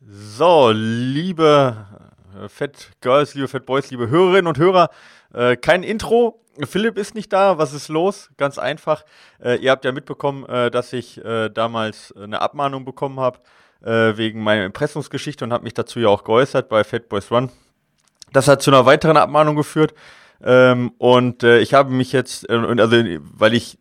So, liebe äh, Fat Girls, liebe Fat Boys, liebe Hörerinnen und Hörer, äh, kein Intro. Philipp ist nicht da. Was ist los? Ganz einfach. Äh, ihr habt ja mitbekommen, äh, dass ich äh, damals eine Abmahnung bekommen habe äh, wegen meiner Impressumsgeschichte und habe mich dazu ja auch geäußert bei Fat Boys Run. Das hat zu einer weiteren Abmahnung geführt. Ähm, und ich habe mich jetzt, also weil ich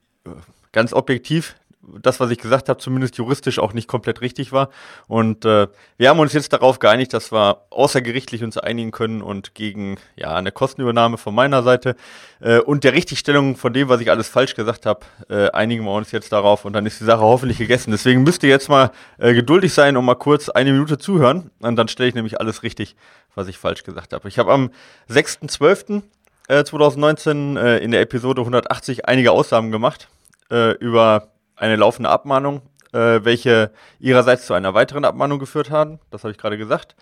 ganz objektiv das, was ich gesagt habe, zumindest juristisch auch nicht komplett richtig war. Und äh, wir haben uns jetzt darauf geeinigt, dass wir außergerichtlich uns einigen können und gegen ja eine Kostenübernahme von meiner Seite äh, und der Richtigstellung von dem, was ich alles falsch gesagt habe, äh, einigen wir uns jetzt darauf und dann ist die Sache hoffentlich gegessen. Deswegen müsst ihr jetzt mal äh, geduldig sein und mal kurz eine Minute zuhören und dann stelle ich nämlich alles richtig, was ich falsch gesagt habe. Ich habe am 6.12. 2019 äh, in der Episode 180 einige Aussagen gemacht äh, über eine laufende Abmahnung, äh, welche ihrerseits zu einer weiteren Abmahnung geführt haben. Das habe ich gerade gesagt.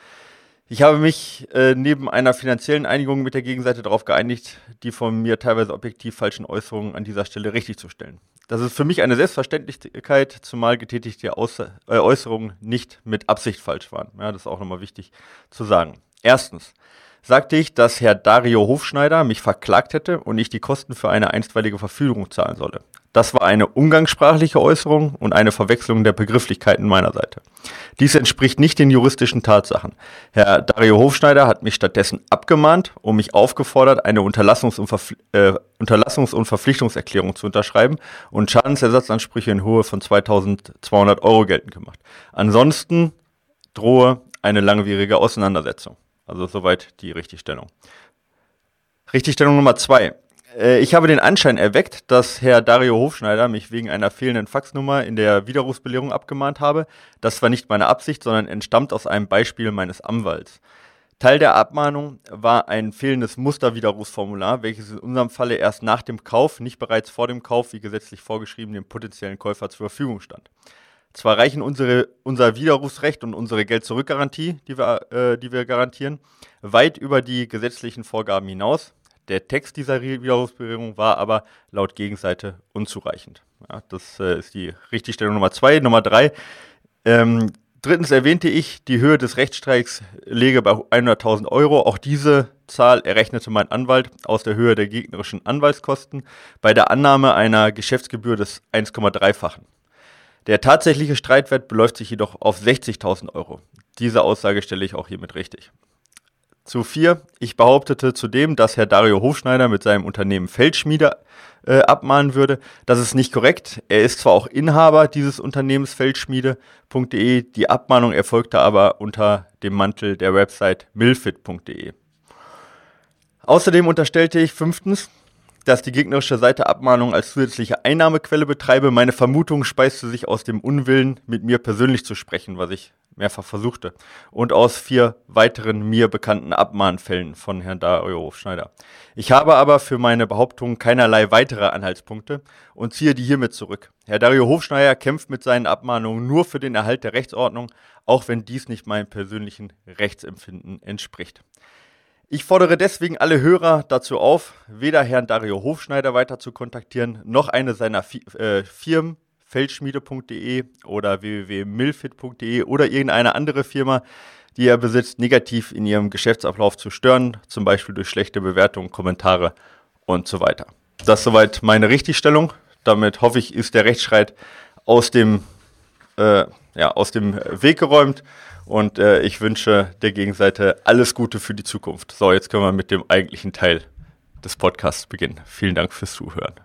Ich habe mich äh, neben einer finanziellen Einigung mit der Gegenseite darauf geeinigt, die von mir teilweise objektiv falschen Äußerungen an dieser Stelle richtig zu stellen. Das ist für mich eine Selbstverständlichkeit, zumal getätigte Aus äh, Äußerungen nicht mit Absicht falsch waren. Ja, das ist auch nochmal wichtig zu sagen. Erstens sagte ich, dass Herr Dario Hofschneider mich verklagt hätte und ich die Kosten für eine einstweilige Verfügung zahlen solle. Das war eine umgangssprachliche Äußerung und eine Verwechslung der Begrifflichkeiten meiner Seite. Dies entspricht nicht den juristischen Tatsachen. Herr Dario Hofschneider hat mich stattdessen abgemahnt und mich aufgefordert, eine Unterlassungs- und, Verpfli äh, Unterlassungs und Verpflichtungserklärung zu unterschreiben und Schadensersatzansprüche in Höhe von 2200 Euro geltend gemacht. Ansonsten drohe eine langwierige Auseinandersetzung. Also soweit die Richtigstellung. Richtigstellung Nummer zwei. Äh, ich habe den Anschein erweckt, dass Herr Dario Hofschneider mich wegen einer fehlenden Faxnummer in der Widerrufsbelehrung abgemahnt habe. Das war nicht meine Absicht, sondern entstammt aus einem Beispiel meines Anwalts. Teil der Abmahnung war ein fehlendes Musterwiderrufsformular, welches in unserem Falle erst nach dem Kauf, nicht bereits vor dem Kauf, wie gesetzlich vorgeschrieben, dem potenziellen Käufer zur Verfügung stand. Zwar reichen unsere, unser Widerrufsrecht und unsere Geld-Zurück-Garantie, die wir, äh, die wir garantieren, weit über die gesetzlichen Vorgaben hinaus. Der Text dieser Widerrufsbewährung war aber laut Gegenseite unzureichend. Ja, das äh, ist die Richtigstellung Nummer zwei. Nummer drei. Ähm, drittens erwähnte ich, die Höhe des Rechtsstreiks lege bei 100.000 Euro. Auch diese Zahl errechnete mein Anwalt aus der Höhe der gegnerischen Anwaltskosten bei der Annahme einer Geschäftsgebühr des 1,3-fachen. Der tatsächliche Streitwert beläuft sich jedoch auf 60.000 Euro. Diese Aussage stelle ich auch hiermit richtig. Zu vier. Ich behauptete zudem, dass Herr Dario Hofschneider mit seinem Unternehmen Feldschmiede äh, abmahnen würde. Das ist nicht korrekt. Er ist zwar auch Inhaber dieses Unternehmens Feldschmiede.de, die Abmahnung erfolgte aber unter dem Mantel der Website milfit.de. Außerdem unterstellte ich fünftens, dass die gegnerische Seite Abmahnung als zusätzliche Einnahmequelle betreibe. Meine Vermutung speiste sich aus dem Unwillen, mit mir persönlich zu sprechen, was ich mehrfach versuchte, und aus vier weiteren mir bekannten Abmahnfällen von Herrn Dario Hofschneider. Ich habe aber für meine Behauptung keinerlei weitere Anhaltspunkte und ziehe die hiermit zurück. Herr Dario Hofschneider kämpft mit seinen Abmahnungen nur für den Erhalt der Rechtsordnung, auch wenn dies nicht meinem persönlichen Rechtsempfinden entspricht. Ich fordere deswegen alle Hörer dazu auf, weder Herrn Dario Hofschneider weiter zu kontaktieren, noch eine seiner äh, Firmen feldschmiede.de oder www.milfit.de oder irgendeine andere Firma, die er besitzt, negativ in ihrem Geschäftsablauf zu stören, zum Beispiel durch schlechte Bewertungen, Kommentare und so weiter. Das ist soweit meine Richtigstellung. Damit hoffe ich, ist der Rechtsstreit aus dem, äh, ja, aus dem Weg geräumt und äh, ich wünsche der Gegenseite alles Gute für die Zukunft. So, jetzt können wir mit dem eigentlichen Teil des Podcasts beginnen. Vielen Dank fürs Zuhören.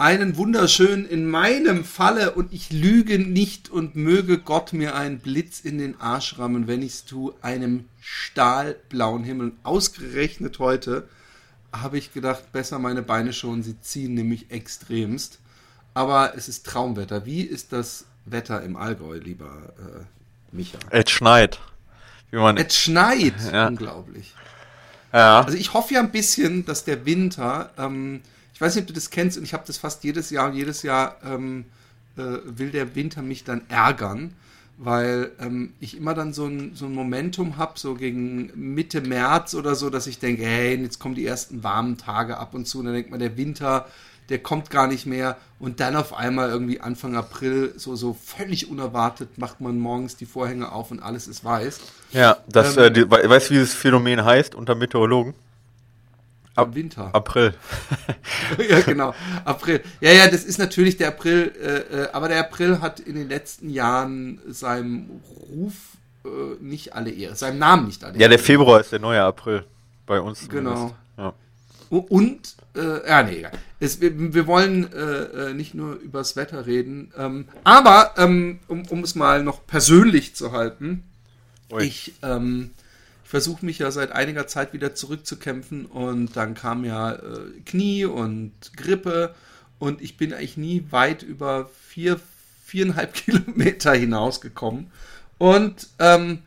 Einen wunderschönen in meinem Falle und ich lüge nicht und möge Gott mir einen Blitz in den Arsch rammen, wenn ich es tue, einem stahlblauen Himmel. Ausgerechnet heute habe ich gedacht, besser meine Beine schon, sie ziehen nämlich extremst. Aber es ist Traumwetter. Wie ist das Wetter im Allgäu, lieber äh, Micha? Es schneit. Wie man es schneit, ja. unglaublich. Ja. Also ich hoffe ja ein bisschen, dass der Winter, ähm, ich weiß nicht, ob du das kennst, und ich habe das fast jedes Jahr, und jedes Jahr ähm, äh, will der Winter mich dann ärgern, weil ähm, ich immer dann so ein, so ein Momentum habe, so gegen Mitte März oder so, dass ich denke, hey, jetzt kommen die ersten warmen Tage ab und zu, und dann denkt man, der Winter, der kommt gar nicht mehr, und dann auf einmal irgendwie Anfang April, so, so völlig unerwartet, macht man morgens die Vorhänge auf und alles ist weiß. Ja, das, Ähm, äh, die, we- weißt du, wie dieses Phänomen heißt unter Meteorologen? Ab Winter. April. ja, genau. April. Ja, ja, das ist natürlich der April, äh, äh, aber der April hat in den letzten Jahren seinem Ruf äh, nicht alle Ehre, seinem Namen nicht alle Ja, der Februar ist der neue April. Bei uns Genau. Ja. Und, äh, ja, nee, egal. Es, wir, wir wollen äh, äh, nicht nur übers Wetter reden, ähm, aber ähm, um, um es mal noch persönlich zu halten, Ui. ich, ähm, ich versuche mich ja seit einiger Zeit wieder zurückzukämpfen und dann kam ja äh, Knie und Grippe und ich bin eigentlich nie weit über vier, viereinhalb Kilometer hinausgekommen. Und ähm,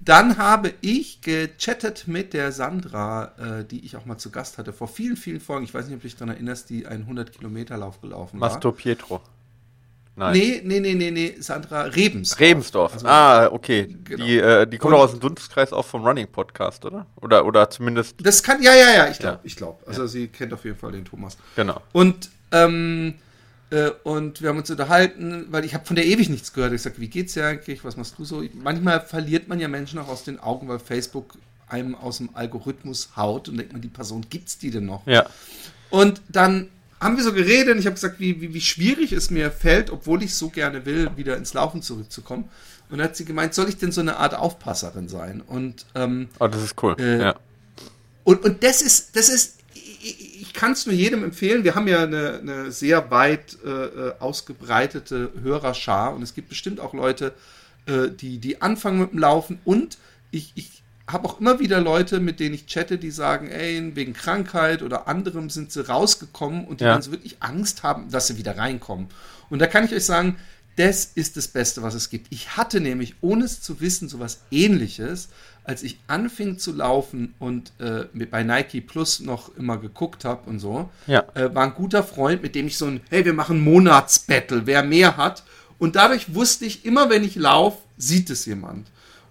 dann habe ich gechattet mit der Sandra, äh, die ich auch mal zu Gast hatte, vor vielen, vielen Folgen. Ich weiß nicht, ob du dich daran erinnerst, die einen 100-Kilometer-Lauf gelaufen war. Mastro Pietro. Nein. Nee, nee, nee, nee, nee, Sandra Rebens. Rebensdorf. Also- ah, okay. Genau. Die, äh, die kommt Und- auch aus dem Dunstkreis auch vom Running Podcast, oder? Oder, oder zumindest, Das kann, ja, ja, ja, ich glaube, Ja. ich glaube. Also sie kennt auf jeden Fall den Thomas. genau. Und, ähm, äh, und wir haben uns unterhalten, weil ich habe von der ewig nichts gehört. Ich sage, wie geht's dir eigentlich? Was machst du so? Manchmal verliert man ja Menschen auch aus den Augen, weil Facebook einem aus dem Algorithmus haut und denkt man, die Person gibt's die denn noch? Ja. Und dann haben wir so geredet und ich habe gesagt, wie, wie, wie schwierig es mir fällt, obwohl ich so gerne will, wieder ins Laufen zurückzukommen. Und dann hat sie gemeint, soll ich denn so eine Art Aufpasserin sein? Und ähm, Oh, das ist cool. Äh, ja. und, und das ist, das ist, ich, ich kann es nur jedem empfehlen. Wir haben ja eine, eine sehr weit äh, äh, ausgebreitete Hörerschar und es gibt bestimmt auch Leute, äh, die, die anfangen mit dem Laufen und ich, ich habe auch immer wieder Leute, mit denen ich chatte, die sagen, ey, wegen Krankheit oder anderem sind sie rausgekommen und die Ja. dann so wirklich Angst haben, dass sie wieder reinkommen. Und da kann ich euch sagen, das ist das Beste, was es gibt. Ich hatte nämlich, ohne es zu wissen, sowas ähnliches, als ich anfing zu laufen und äh, mit, bei Nike Plus noch immer geguckt habe und so, Ja. äh, war ein guter Freund, mit dem ich so ein, hey, wir machen Monatsbattle, wer mehr hat. Und dadurch wusste ich, immer wenn ich laufe, sieht es jemand.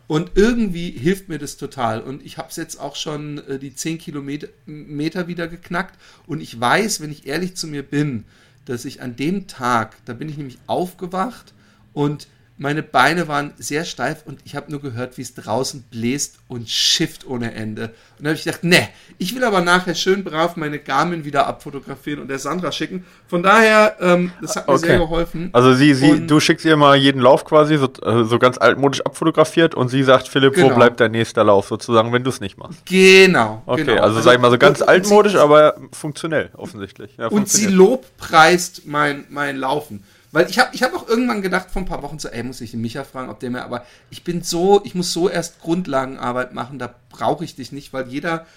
Und irgendwie hilft mir das total. Und ich habe es jetzt auch schon äh, die 10 Kilometer Meter wieder geknackt. Und ich weiß, wenn ich ehrlich zu mir bin, dass ich an dem Tag, da bin ich nämlich aufgewacht und meine Beine waren sehr steif und ich habe nur gehört, wie es draußen bläst und schifft ohne Ende. Und da habe ich gedacht, ne, ich will aber nachher schön brav meine Garmin wieder abfotografieren und der Sandra schicken. Von daher, ähm, das hat mir Okay. sehr geholfen. Also sie, sie, Und- du schickst ihr mal jeden Lauf quasi so, äh, so ganz altmodisch abfotografiert und sie sagt, Philipp, wo Genau. bleibt dein nächster Lauf sozusagen, wenn du es nicht machst. Genau. Okay, genau. also, sag ich mal so ganz altmodisch, aber funktionell, offensichtlich. Ja, Und sie lobpreist mein, mein Laufen. Weil ich habe ich hab auch irgendwann gedacht, vor ein paar Wochen so, ey, muss ich den Micha fragen, ob der mir, aber ich bin so, ich muss so erst Grundlagenarbeit machen, da brauche ich dich nicht, weil jeder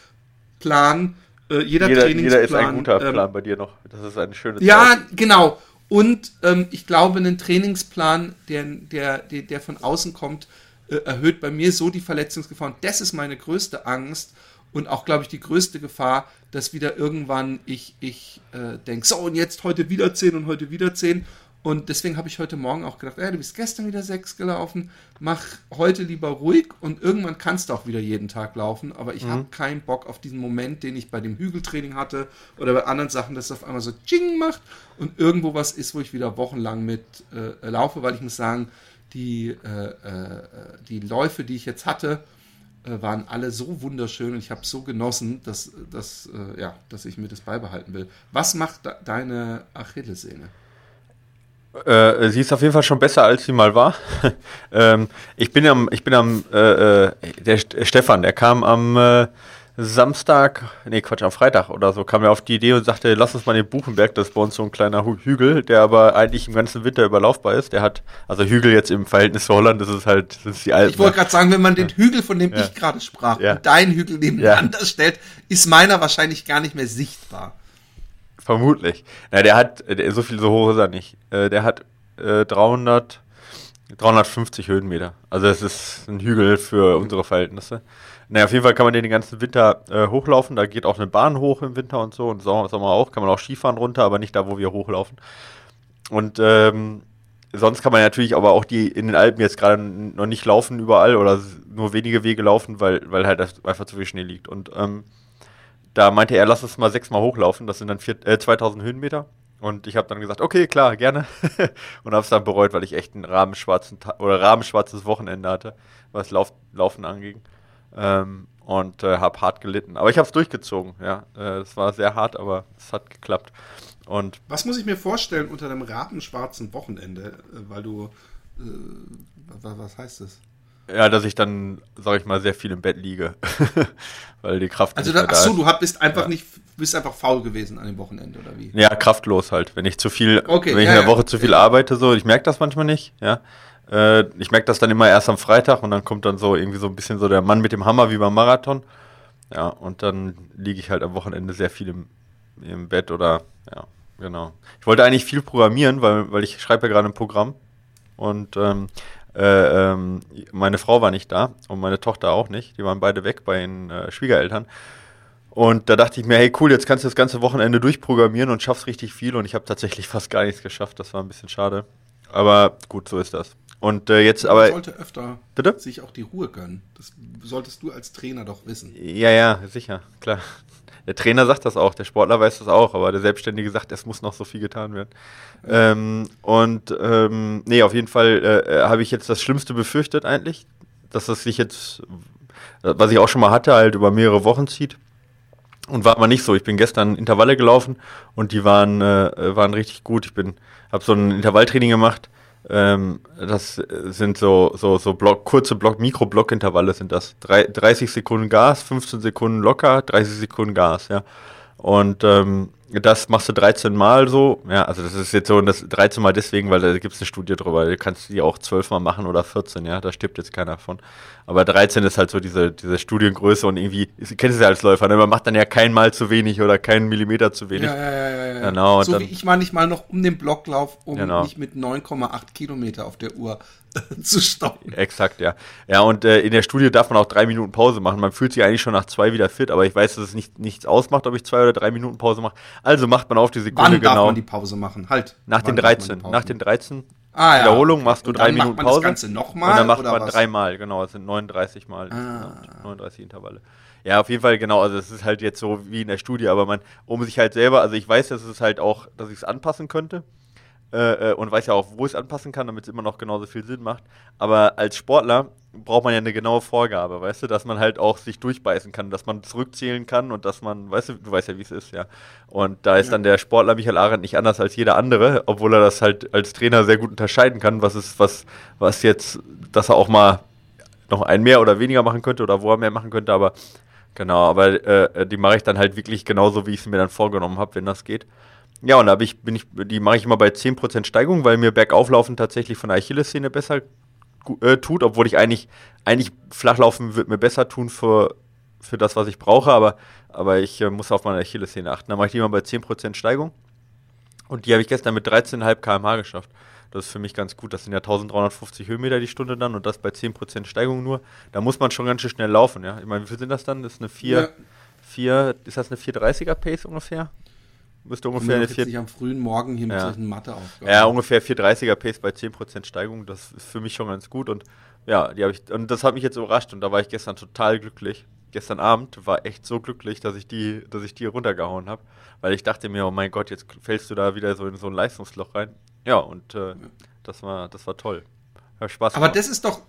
Plan, äh, jeder, jeder, Trainingsplan. jeder ist ein guter ähm, Plan bei dir noch. Das ist eine schöne Ja, Zeit. genau. Und ähm, ich glaube, ein Trainingsplan, der, der, der, der von außen kommt, äh, erhöht bei mir so die Verletzungsgefahr. Und das ist meine größte Angst und auch, glaube ich, die größte Gefahr, dass wieder irgendwann ich, ich äh, denke, so und jetzt heute wieder 10 und heute wieder 10. Und deswegen habe ich heute Morgen auch gedacht, ey, du bist gestern wieder 6 gelaufen, mach heute lieber ruhig und irgendwann kannst du auch wieder jeden Tag laufen. Aber ich habe keinen Bock auf diesen Moment, den ich bei dem Hügeltraining hatte oder bei anderen Sachen, dass es auf einmal so Ching macht und irgendwo was ist, wo ich wieder wochenlang mit äh, laufe, weil ich muss sagen, die, äh, äh, die Läufe, die ich jetzt hatte, äh, waren alle so wunderschön und ich habe so genossen, dass, dass, äh, ja, dass ich mir das beibehalten will. Was macht deine Achillessehne? Äh, sie ist auf jeden Fall schon besser, als sie mal war. ähm, ich bin am, ich bin am, äh, äh, der St- Stefan, der kam am äh, Samstag, nee, Quatsch, am Freitag oder so, kam er auf die Idee und sagte, lass uns mal den Buchenberg, das ist bei uns so ein kleiner Hü- Hügel, der aber eigentlich im ganzen Winter überlaufbar ist. Der hat, also Hügel jetzt im Verhältnis zu Holland, das ist halt, das ist die Alpen. Ich wollte gerade sagen, wenn man den Hügel, von dem Ja. ich gerade sprach, Ja. und deinen Hügel nebeneinander stellt, ist meiner wahrscheinlich gar nicht mehr sichtbar. Vermutlich. Na, der hat, der, so viel so hoch ist er nicht. Äh, der hat äh, 300, 350 Höhenmeter. Also es ist ein Hügel für unsere Verhältnisse. Naja, auf jeden Fall kann man den den ganzen Winter äh, hochlaufen. Da geht auch eine Bahn hoch im Winter und so und Sommer, Sommer auch. Kann man auch Skifahren runter, aber nicht da, wo wir hochlaufen. Und ähm, sonst kann man natürlich aber auch die in den Alpen jetzt gerade noch nicht laufen überall oder nur wenige Wege laufen, weil, weil halt einfach zu viel Schnee liegt. Und ähm, da meinte er, lass uns mal sechsmal hochlaufen. Das sind dann vier, äh, 2000 Höhenmeter. Und ich habe dann gesagt, okay, klar, gerne. und habe es dann bereut, weil ich echt ein rabenschwarzen oder rabenschwarzes Wochenende hatte, was Lauf Laufen anging. Ähm, und äh, habe hart gelitten. Aber ich habe es durchgezogen. Ja, äh, es war sehr hart, aber es hat geklappt. Und was muss ich mir vorstellen unter einem rabenschwarzen Wochenende, äh, weil du äh, was heißt das? Ja, dass ich dann, sag ich mal, sehr viel im Bett liege. Weil die Kraft also nicht da, achso, du bist einfach ja. nicht, bist einfach faul gewesen an dem Wochenende, oder wie? Ja, kraftlos halt. Wenn ich zu viel, okay, wenn ich ja, in der Woche ja. zu viel arbeite, so, ich merke das manchmal nicht, ja. Äh, ich merke das dann immer erst am Freitag und dann kommt dann so irgendwie so ein bisschen so der Mann mit dem Hammer wie beim Marathon. Ja, und dann liege ich halt am Wochenende sehr viel im, im Bett oder, ja, genau. Ich wollte eigentlich viel programmieren, weil, weil ich schreibe ja gerade ein Programm. Und ähm, äh, ähm, meine Frau war nicht da und meine Tochter auch nicht. Die waren beide weg bei den äh, Schwiegereltern. Und da dachte ich mir, hey cool, jetzt kannst du das ganze Wochenende durchprogrammieren und schaffst richtig viel. Und ich habe tatsächlich fast gar nichts geschafft. Das war ein bisschen schade. Aber gut, so ist das. Und äh, jetzt aber. Man sollte öfter bitte? sich auch die Ruhe gönnen. Das solltest du als Trainer doch wissen. Ja, ja, sicher, klar. Der Trainer sagt das auch, der Sportler weiß das auch, aber der Selbstständige sagt, es muss noch so viel getan werden. Ähm, und ähm, nee, auf jeden Fall äh, habe ich jetzt das Schlimmste befürchtet eigentlich, dass das sich jetzt, was ich auch schon mal hatte, halt über mehrere Wochen zieht. Und war aber nicht so. Ich bin gestern Intervalle gelaufen und die waren, äh, waren richtig gut. Ich bin, habe so ein Intervalltraining gemacht ähm, das sind so, so, so Block, kurze Block, Mikro-Block-Intervalle sind das. Drei, 30 Sekunden Gas, 15 Sekunden locker, 30 Sekunden Gas, ja. Und ähm, das machst du 13 Mal so. Ja, also das ist jetzt so das 13 Mal deswegen, weil da gibt es eine Studie drüber. Du kannst die auch 12 Mal machen oder 14, ja, da stirbt jetzt keiner von. Aber 13 ist halt so diese, diese Studiengröße und irgendwie, ihr kennt es ja als Läufer, ne? man macht dann ja kein Mal zu wenig oder keinen Millimeter zu wenig. Ja, ja, ja, ja. Genau, so dann, wie ich manchmal noch um den Block laufe, um genau. mich mit 9,8 Kilometer auf der Uhr zu stoppen. Exakt, ja. Ja, und äh, in der Studie darf man auch drei Minuten Pause machen. Man fühlt sich eigentlich schon nach zwei wieder fit, aber ich weiß, dass es nicht, nichts ausmacht, ob ich zwei oder drei Minuten Pause mache. Also macht man auf die Sekunde Wann genau. Wann darf man die Pause machen? Halt. Nach den 13. Nach den 13 ah, ja, Wiederholungen okay. machst du drei Minuten Pause. Das Ganze nochmal? Und dann macht man dreimal, genau. Es sind 39 Mal. Ah. 39 Intervalle. Ja, auf jeden Fall, genau. Also es ist halt jetzt so wie in der Studie, aber man, um sich halt selber, also ich weiß, dass es halt auch, dass ich es anpassen könnte. Äh, äh, und weiß ja auch, wo ich es anpassen kann, damit es immer noch genauso viel Sinn macht. Aber als Sportler braucht man ja eine genaue Vorgabe, weißt du, dass man halt auch sich durchbeißen kann, dass man zurückzählen kann und dass man, weißt du, du weißt ja, wie es ist, ja. Und da ist ja. dann der Sportler Michael Arendt nicht anders als jeder andere, obwohl er das halt als Trainer sehr gut unterscheiden kann, was ist, was, was jetzt, dass er auch mal noch ein mehr oder weniger machen könnte oder wo er mehr machen könnte, aber genau, aber äh, die mache ich dann halt wirklich genauso, wie ich es mir dann vorgenommen habe, wenn das geht. Ja, und da ich, bin ich, die mache ich immer bei 10% Steigung, weil mir Bergauflaufen tatsächlich von der Achillessehne besser äh, tut, obwohl ich eigentlich, eigentlich Flachlaufen wird mir besser tun für, für das, was ich brauche, aber, aber ich äh, muss auf meine Achillessehne achten. Da mache ich die immer bei 10% Steigung. Und die habe ich gestern mit 13,5 km/h geschafft. Das ist für mich ganz gut. Das sind ja 1350 Höhenmeter die Stunde dann und das bei 10% Steigung nur. Da muss man schon ganz schön schnell laufen, ja. Ich meine, wie viel sind das dann? Das ist eine 4, ja. 4 ist das eine 430er Pace ungefähr? Müsste ungefähr eine 4. am frühen Morgen hier ja. mit Mathe aufgaben. Ja, ungefähr 430er Pace bei 10% Steigung. Das ist für mich schon ganz gut. Und ja, die habe ich. Und das hat mich jetzt überrascht und da war ich gestern total glücklich. Gestern Abend war echt so glücklich, dass ich die, dass ich die runtergehauen habe. Weil ich dachte mir, oh mein Gott, jetzt fällst du da wieder so in so ein Leistungsloch rein. Ja, und äh, ja. das war, das war toll. Hat Spaß gemacht. Aber das ist doch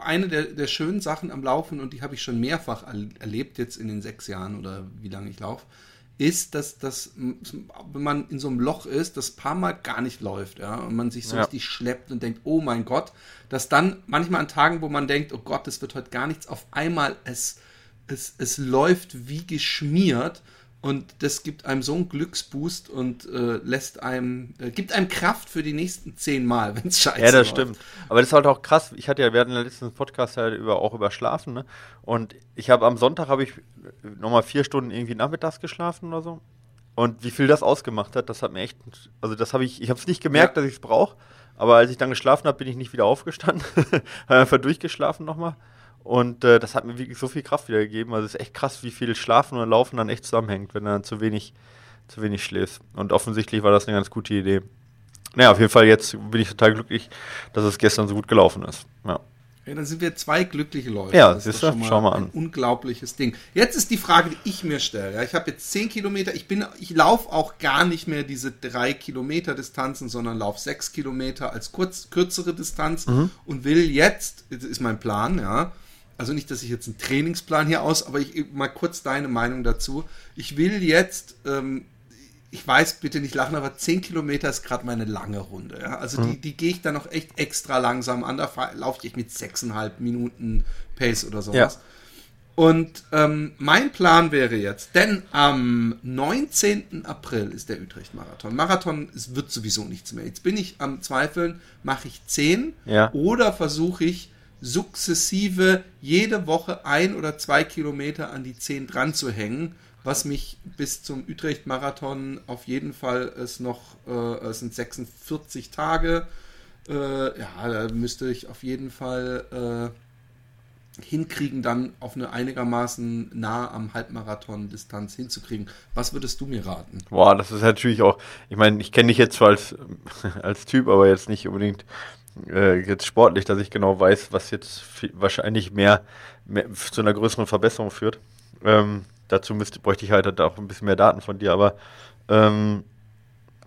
eine der, der schönen Sachen am Laufen und die habe ich schon mehrfach erlebt jetzt in den sechs Jahren oder wie lange ich laufe ist, dass, dass wenn man in so einem Loch ist, das paar Mal gar nicht läuft, ja, und man sich so ja. richtig schleppt und denkt, oh mein Gott, dass dann manchmal an Tagen, wo man denkt, oh Gott, das wird heute gar nichts, auf einmal es, es, es läuft wie geschmiert und das gibt einem so einen Glücksboost und äh, lässt einem, äh, gibt einem Kraft für die nächsten zehn Mal, wenn es scheiße Ja, das läuft. stimmt. Aber das ist halt auch krass. Ich hatte ja während der letzten Podcast halt über, auch über Schlafen, ne? Und ich habe am Sonntag habe ich nochmal vier Stunden irgendwie nachmittags geschlafen oder so. Und wie viel das ausgemacht hat, das hat mir echt, also das habe ich, ich habe es nicht gemerkt, ja. dass ich es brauche. Aber als ich dann geschlafen habe, bin ich nicht wieder aufgestanden. habe einfach durchgeschlafen nochmal. Und äh, das hat mir wirklich so viel Kraft wieder gegeben. Also es ist echt krass, wie viel Schlafen und Laufen dann echt zusammenhängt, wenn du dann zu wenig, zu wenig schläfst. Und offensichtlich war das eine ganz gute Idee. Naja, auf jeden Fall jetzt bin ich total glücklich, dass es gestern so gut gelaufen ist. Ja. Ja, dann sind wir zwei glückliche Leute. Ja, das ist siehst doch du? schon mal Schau mal ein an. unglaubliches Ding. Jetzt ist die Frage, die ich mir stelle. Ja, ich habe jetzt 10 Kilometer. Ich bin, ich laufe auch gar nicht mehr diese drei Kilometer Distanzen, sondern laufe sechs Kilometer als kurz, kürzere Distanz Mhm. und will jetzt, ist mein Plan, ja. Also nicht, dass ich jetzt einen Trainingsplan hier aus, aber ich mal kurz deine Meinung dazu. Ich will jetzt ähm, ich weiß, bitte nicht lachen, aber 10 Kilometer ist gerade meine lange Runde. Ja? Also Mhm. die, die gehe ich dann noch echt extra langsam an. Da laufe ich mit 6,5 Minuten Pace oder sowas. Ja. Und ähm, mein Plan wäre jetzt, denn am 19. April ist der Utrecht-Marathon. Marathon es wird sowieso nichts mehr. Jetzt bin ich am Zweifeln, mache ich 10 Ja. oder versuche ich sukzessive jede Woche ein oder zwei Kilometer an die 10 dran zu hängen, was mich bis zum Utrecht-Marathon auf jeden Fall es noch, äh, es sind 46 Tage, äh, ja, da müsste ich auf jeden Fall äh, hinkriegen, dann auf eine einigermaßen nah am Halbmarathon-Distanz hinzukriegen. Was würdest du mir raten? Boah, das ist natürlich auch, ich meine, ich kenne dich jetzt zwar als, als Typ, aber jetzt nicht unbedingt äh, jetzt sportlich, dass ich genau weiß, was jetzt wahrscheinlich mehr, mehr zu einer größeren Verbesserung führt. Ähm, dazu müsste, bräuchte ich halt auch ein bisschen mehr Daten von dir, aber ähm,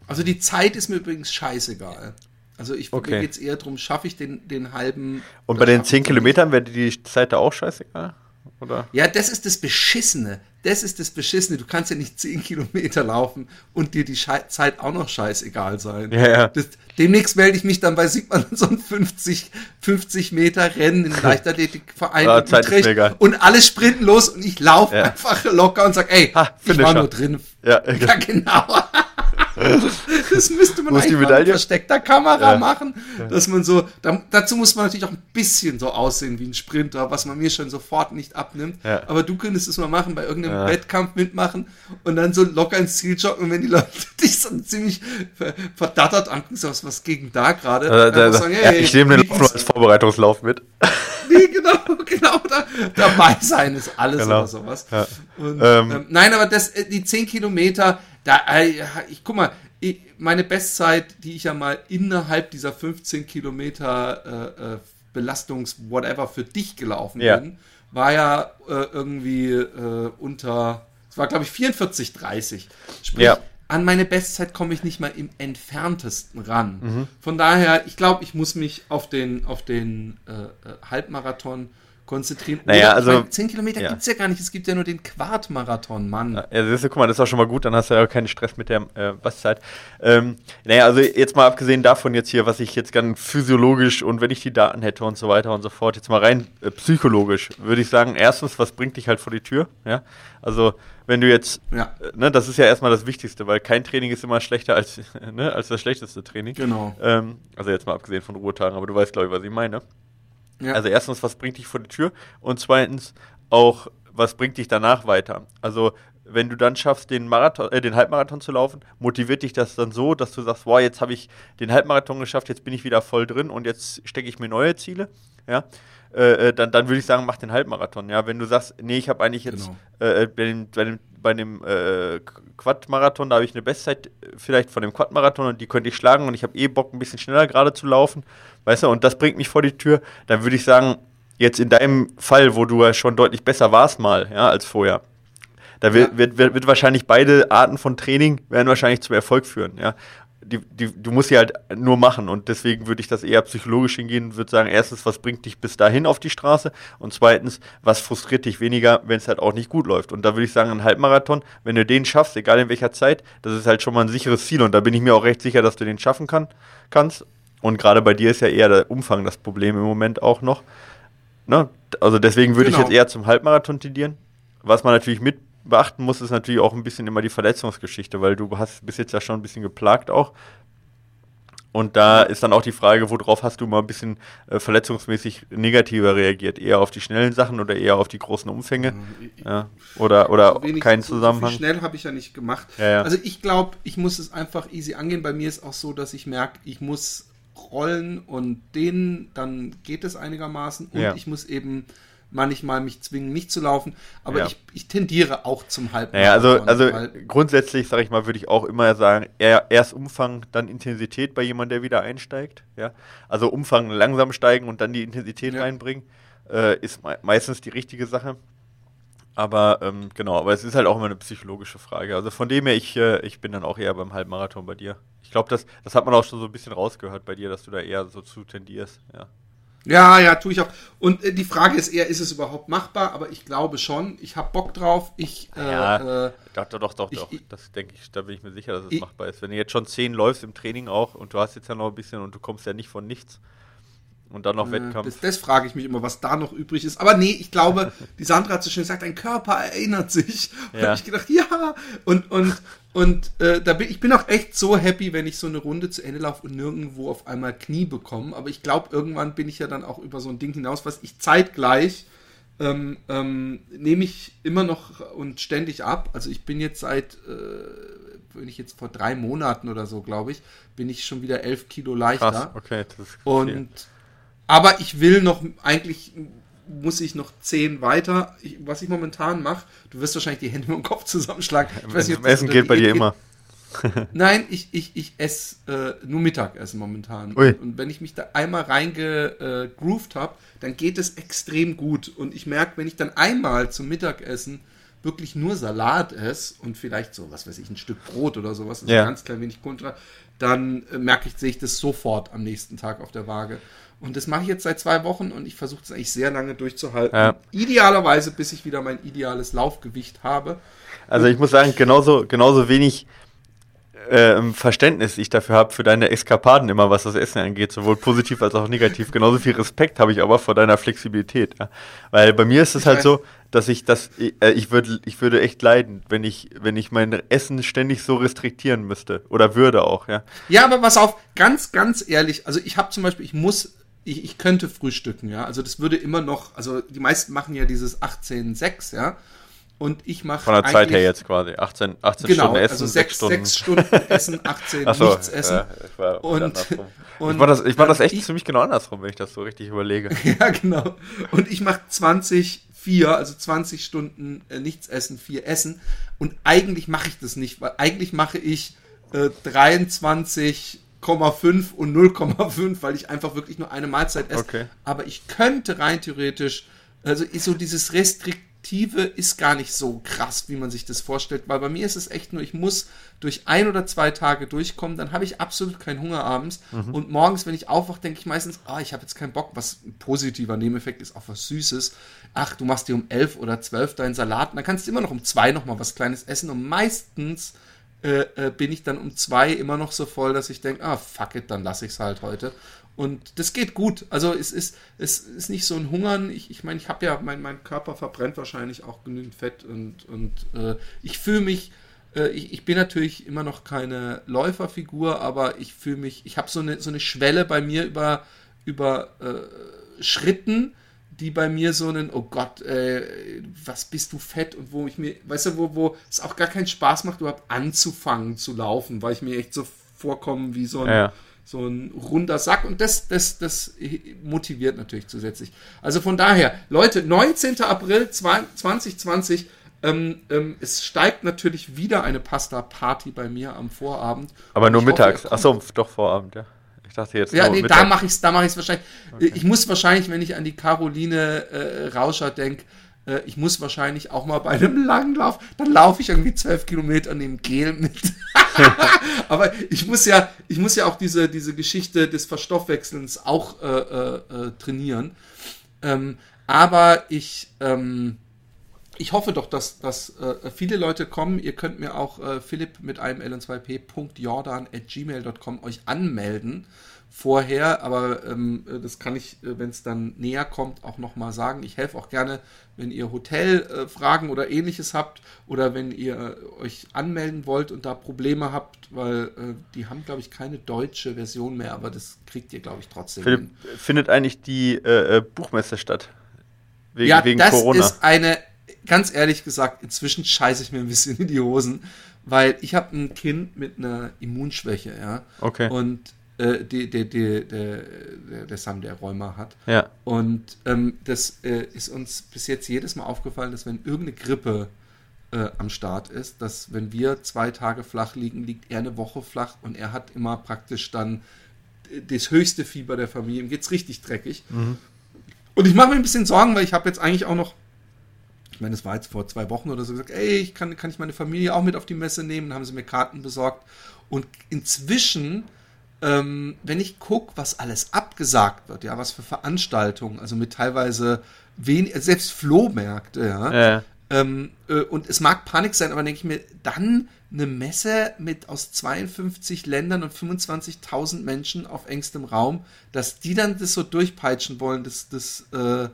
Also die Zeit ist mir übrigens scheißegal. Also ich Okay. mir geht es eher darum, schaffe ich den, den halben. und bei den schaffe ich 10 den Kilometern wäre die Zeit da auch scheißegal? Oder? Ja, das ist das Beschissene. Das ist das Beschissene. Du kannst ja nicht 10 Kilometer laufen und dir die Schei Zeit auch noch scheißegal sein. Ja, ja. Das, demnächst melde ich mich dann bei Siegmann so ein 50, 50 Meter Rennen in Leichtathletikverein Ja, in Utrecht und alle sprinten los und ich laufe Ja. einfach locker und sag, ey, Ha, ich war nur drin. Ja, Ja, genau. Das müsste man mal mit versteckter Kamera Ja. machen, dass man so, da, dazu muss man natürlich auch ein bisschen so aussehen wie ein Sprinter, was man mir schon sofort nicht abnimmt. Ja. Aber du könntest es mal machen, bei irgendeinem Ja. Wettkampf mitmachen und dann so locker ins Ziel joggen wenn die Leute dich so ziemlich ver- verdattert angucken, so was, was gegen da gerade, Äh, da, einfach sagen, hey, ich nehme den Lauf nur als Vorbereitungslauf mit. Nee, genau, genau. Da, dabei sein ist alles Genau. oder sowas. Und, Ähm. ähm, nein, aber das, äh, die 10 Kilometer, da, äh, ich guck mal, ich, meine Bestzeit, die ich ja mal innerhalb dieser 15 Kilometer äh, äh, Belastungs-Whatever für dich gelaufen Ja. bin, war ja äh, irgendwie äh, unter, es war glaube ich 44, 30. Sprich, Ja. an meine Bestzeit komme ich nicht mal im entferntesten ran. Mhm. Von daher, ich glaube, ich muss mich auf den, auf den äh, äh, Halbmarathon konzentrieren. Naja, ich also- meine, 10 Kilometer ja. gibt es ja gar nicht, es gibt ja nur den Quartmarathon, Mann. Ja, siehst du, guck mal, das ist auch schon mal gut, dann hast du ja auch keinen Stress mit der äh, Bastzeit. Ähm, naja, also jetzt mal abgesehen davon jetzt hier, was ich jetzt ganz physiologisch und wenn ich die Daten hätte und so weiter und so fort, jetzt mal rein äh, psychologisch, würde ich sagen, erstens, was bringt dich halt vor die Tür? Ja, also wenn du jetzt, Ja. äh, ne, das ist ja erstmal das Wichtigste, weil kein Training ist immer schlechter als, ne, als das schlechteste Training. Genau. Ähm, also jetzt mal abgesehen von Ruhetagen, aber du weißt, glaube ich, was ich meine. Ja. Also erstens, was bringt dich vor die Tür? Und zweitens auch, was bringt dich danach weiter? Also wenn du dann schaffst, den Marathon, äh, den Halbmarathon zu laufen, motiviert dich das dann so, dass du sagst, wow, jetzt habe ich den Halbmarathon geschafft, jetzt bin ich wieder voll drin und jetzt stecke ich mir neue Ziele. Ja. Äh, äh, dann, dann würde ich sagen, mach den Halbmarathon. Ja, wenn du sagst, nee, ich habe eigentlich jetzt Genau. äh, bei dem, bei dem, bei dem äh, Quad-Marathon, da habe ich eine Bestzeit äh, vielleicht von dem Quad-Marathon und die könnte ich schlagen und ich habe eh Bock, ein bisschen schneller gerade zu laufen, weißt du, und das bringt mich vor die Tür, dann würde ich sagen, jetzt in deinem Fall, wo du ja schon deutlich besser warst mal, ja, als vorher, da wird, Ja. wird, wird, wird wahrscheinlich beide Arten von Training werden wahrscheinlich zum Erfolg führen, ja. Die, die, du musst sie halt nur machen und deswegen würde ich das eher psychologisch hingehen und würde sagen, erstens, was bringt dich bis dahin auf die Straße und zweitens, was frustriert dich weniger, wenn es halt auch nicht gut läuft. Und da würde ich sagen, ein Halbmarathon, wenn du den schaffst, egal in welcher Zeit, das ist halt schon mal ein sicheres Ziel und da bin ich mir auch recht sicher, dass du den schaffen kann, kannst. Und gerade bei dir ist ja eher der Umfang das Problem im Moment auch noch. Ne? Also deswegen würde ich Genau. jetzt eher zum Halbmarathon tendieren. Was man natürlich mit beachten muss, ist natürlich auch ein bisschen immer die Verletzungsgeschichte, weil du hast bis jetzt ja schon ein bisschen geplagt auch. Und da ist dann auch die Frage, worauf hast du mal ein bisschen äh, verletzungsmäßig negativer reagiert? Eher auf die schnellen Sachen oder eher auf die großen Umfänge? Ja. Oder, oder So keinen so- So Zusammenhang? viel schnell habe ich ja nicht gemacht. Ja, ja. Also ich glaube, ich muss es einfach easy angehen. Bei mir ist auch so, dass ich merke, ich muss rollen und dehnen, dann geht es einigermaßen. Und ich muss eben manchmal mich zwingen, nicht zu laufen, aber ja. ich, ich tendiere auch zum Halbmarathon. Naja, also, also grundsätzlich, sage ich mal, würde ich auch immer sagen, erst Umfang, dann Intensität bei jemandem, der wieder einsteigt. Ja? Also Umfang langsam steigen und dann die Intensität ja. reinbringen, äh, ist me meistens die richtige Sache. Aber ähm, genau, aber es ist halt auch immer eine psychologische Frage. Also von dem her, ich, äh, ich bin dann auch eher beim Halbmarathon bei dir. Ich glaube, das, das hat man auch schon so ein bisschen rausgehört bei dir, dass du da eher so zu tendierst, ja. Ja, ja, tue ich auch. Und äh, die Frage ist eher, ist es überhaupt machbar? Aber ich glaube schon. Ich habe Bock drauf. Ich, äh, ja, äh, doch, doch, doch, ich, doch. Das denke ich, da bin ich mir sicher, dass es ich, machbar ist. Wenn du jetzt schon zehn läufst im Training auch und du hast jetzt ja noch ein bisschen und du kommst ja nicht von nichts, und dann noch äh, Wettkampf. Das, das frage ich mich immer, was da noch übrig ist. Aber nee, ich glaube, die Sandra hat so schön gesagt, dein Körper erinnert sich. Und ja. habe ich gedacht, ja. Und, und, und äh, da bin, ich bin auch echt so happy, wenn ich so eine Runde zu Ende laufe und nirgendwo auf einmal Knie bekomme. Aber ich glaube, irgendwann bin ich ja dann auch über so ein Ding hinaus, was ich zeitgleich ähm, ähm, nehme ich immer noch und ständig ab. Also ich bin jetzt seit, äh, wenn ich jetzt vor drei Monaten oder so, glaube ich, bin ich schon wieder elf Kilo leichter. Krass, okay, das ist und viel. Aber ich will noch, eigentlich muss ich noch zehn weiter. Ich, was ich momentan mache, du wirst wahrscheinlich die Hände mit dem Kopf zusammenschlagen. Ich weiß nicht, Essen geht bei dir geht. immer. Nein, ich, ich, ich esse äh, nur Mittagessen momentan. Ui. Und wenn ich mich da einmal reingegroovt äh, habe, dann geht es extrem gut. Und ich merke, wenn ich dann einmal zum Mittagessen wirklich nur Salat esse und vielleicht so, was weiß ich, ein Stück Brot oder sowas, also ja. ganz klein wenig Kontra, dann äh, merke ich, sehe ich das sofort am nächsten Tag auf der Waage. Und das mache ich jetzt seit zwei Wochen und ich versuche es eigentlich sehr lange durchzuhalten. Ja. Idealerweise, bis ich wieder mein ideales Laufgewicht habe. Also ich muss sagen, genauso, genauso wenig äh, Verständnis ich dafür habe, für deine Eskapaden immer, was das Essen angeht, sowohl positiv als auch negativ. Genauso viel Respekt habe ich aber vor deiner Flexibilität. Ja? Weil bei mir ist es halt so, dass ich das, äh, ich würde, ich würde echt leiden, wenn ich, wenn ich mein Essen ständig so restriktieren müsste oder würde auch, ja. Ja, aber pass auf, ganz, ganz ehrlich, also ich habe zum Beispiel, ich muss ich, ich könnte frühstücken, ja. Also das würde immer noch, also die meisten machen ja dieses 18-6, ja. Und ich mache. Von der Zeit her jetzt quasi. 18, 18 genau, Stunden essen, also 6 Stunden. 6 Stunden essen, 18 so, nichts essen. Ja, ich war, und, und, ich war das, ich war das echt ich, ziemlich genau andersrum, wenn ich das so richtig überlege. ja, genau. Und ich mache 20, 4, also 20 Stunden äh, nichts essen, 4 essen. Und eigentlich mache ich das nicht, weil eigentlich mache ich äh, 23 0,5 und 0,5, weil ich einfach wirklich nur eine Mahlzeit esse. Okay. Aber ich könnte rein theoretisch, also so dieses Restriktive ist gar nicht so krass, wie man sich das vorstellt, weil bei mir ist es echt nur, ich muss durch ein oder zwei Tage durchkommen, dann habe ich absolut keinen Hunger abends mhm. und morgens, wenn ich aufwache, denke ich meistens, ah, ich habe jetzt keinen Bock, was ein positiver Nebeneffekt ist, auch was Süßes. Ach, du machst dir um elf oder zwölf deinen Salat und dann kannst du immer noch um zwei noch mal was Kleines essen und meistens äh, äh, bin ich dann um zwei immer noch so voll, dass ich denke, ah, fuck it, dann lasse ich es halt heute. Und das geht gut. Also es ist, es ist nicht so ein Hungern. Ich meine, ich, mein, ich habe ja, mein, mein Körper verbrennt wahrscheinlich auch genügend Fett und, und äh, ich fühle mich, äh, ich, ich bin natürlich immer noch keine Läuferfigur, aber ich fühle mich, ich habe so eine, so eine Schwelle bei mir über, über äh, Schritten, die bei mir so einen, oh Gott, äh, was bist du fett und wo ich mir, weißt du, wo, wo es auch gar keinen Spaß macht, überhaupt anzufangen zu laufen, weil ich mir echt so vorkomme wie so ein, ja. so ein runder Sack und das, das, das motiviert natürlich zusätzlich. Also von daher, Leute, 19. April 2020, ähm, ähm, es steigt natürlich wieder eine Pasta-Party bei mir am Vorabend. Aber nur mittags. Achso, doch Vorabend, ja dachte jetzt. Ja, nee, da mache ich es da mach ich's wahrscheinlich. Okay. Ich muss wahrscheinlich, wenn ich an die Caroline äh, Rauscher denke, äh, ich muss wahrscheinlich auch mal bei einem Langlauf, dann laufe ich irgendwie zwölf Kilometer an dem Gel mit. Aber ich muss ja, ich muss ja auch diese, diese Geschichte des Verstoffwechselns auch äh, äh, äh trainieren. Ähm, aber ich, ähm, ich hoffe doch, dass, dass äh, viele Leute kommen. Ihr könnt mir auch äh, philipp mit einem ln2p.jordan at gmail.com euch anmelden vorher, aber ähm, äh, das kann ich, äh, wenn es dann näher kommt, auch nochmal sagen. Ich helfe auch gerne, wenn ihr Hotelfragen äh, oder ähnliches habt oder wenn ihr euch anmelden wollt und da Probleme habt, weil äh, die haben, glaube ich, keine deutsche Version mehr, aber das kriegt ihr, glaube ich, trotzdem. Philipp, findet eigentlich die äh, Buchmesse statt? Wegen, ja, wegen das Corona. ist eine ganz ehrlich gesagt, inzwischen scheiße ich mir ein bisschen in die Hosen, weil ich habe ein Kind mit einer Immunschwäche, ja. Okay. Und äh, die, die, die, der, der Sam, der Rheuma hat. Ja. Und ähm, das äh, ist uns bis jetzt jedes Mal aufgefallen, dass wenn irgendeine Grippe äh, am Start ist, dass wenn wir zwei Tage flach liegen, liegt er eine Woche flach und er hat immer praktisch dann das höchste Fieber der Familie. Ihm geht es richtig dreckig. Mhm. Und ich mache mir ein bisschen Sorgen, weil ich habe jetzt eigentlich auch noch, ich meine, das war jetzt vor zwei Wochen oder so gesagt, ey, ich kann, kann ich meine Familie auch mit auf die Messe nehmen? Dann haben sie mir Karten besorgt. Und inzwischen, ähm, wenn ich gucke, was alles abgesagt wird, ja, was für Veranstaltungen, also mit teilweise wenig, selbst Flohmärkte, ja, Ja. ähm, äh, und es mag Panik sein, aber denke ich mir, dann eine Messe mit aus 52 Ländern und 25.000 Menschen auf engstem Raum, dass die dann das so durchpeitschen wollen, das, das äh,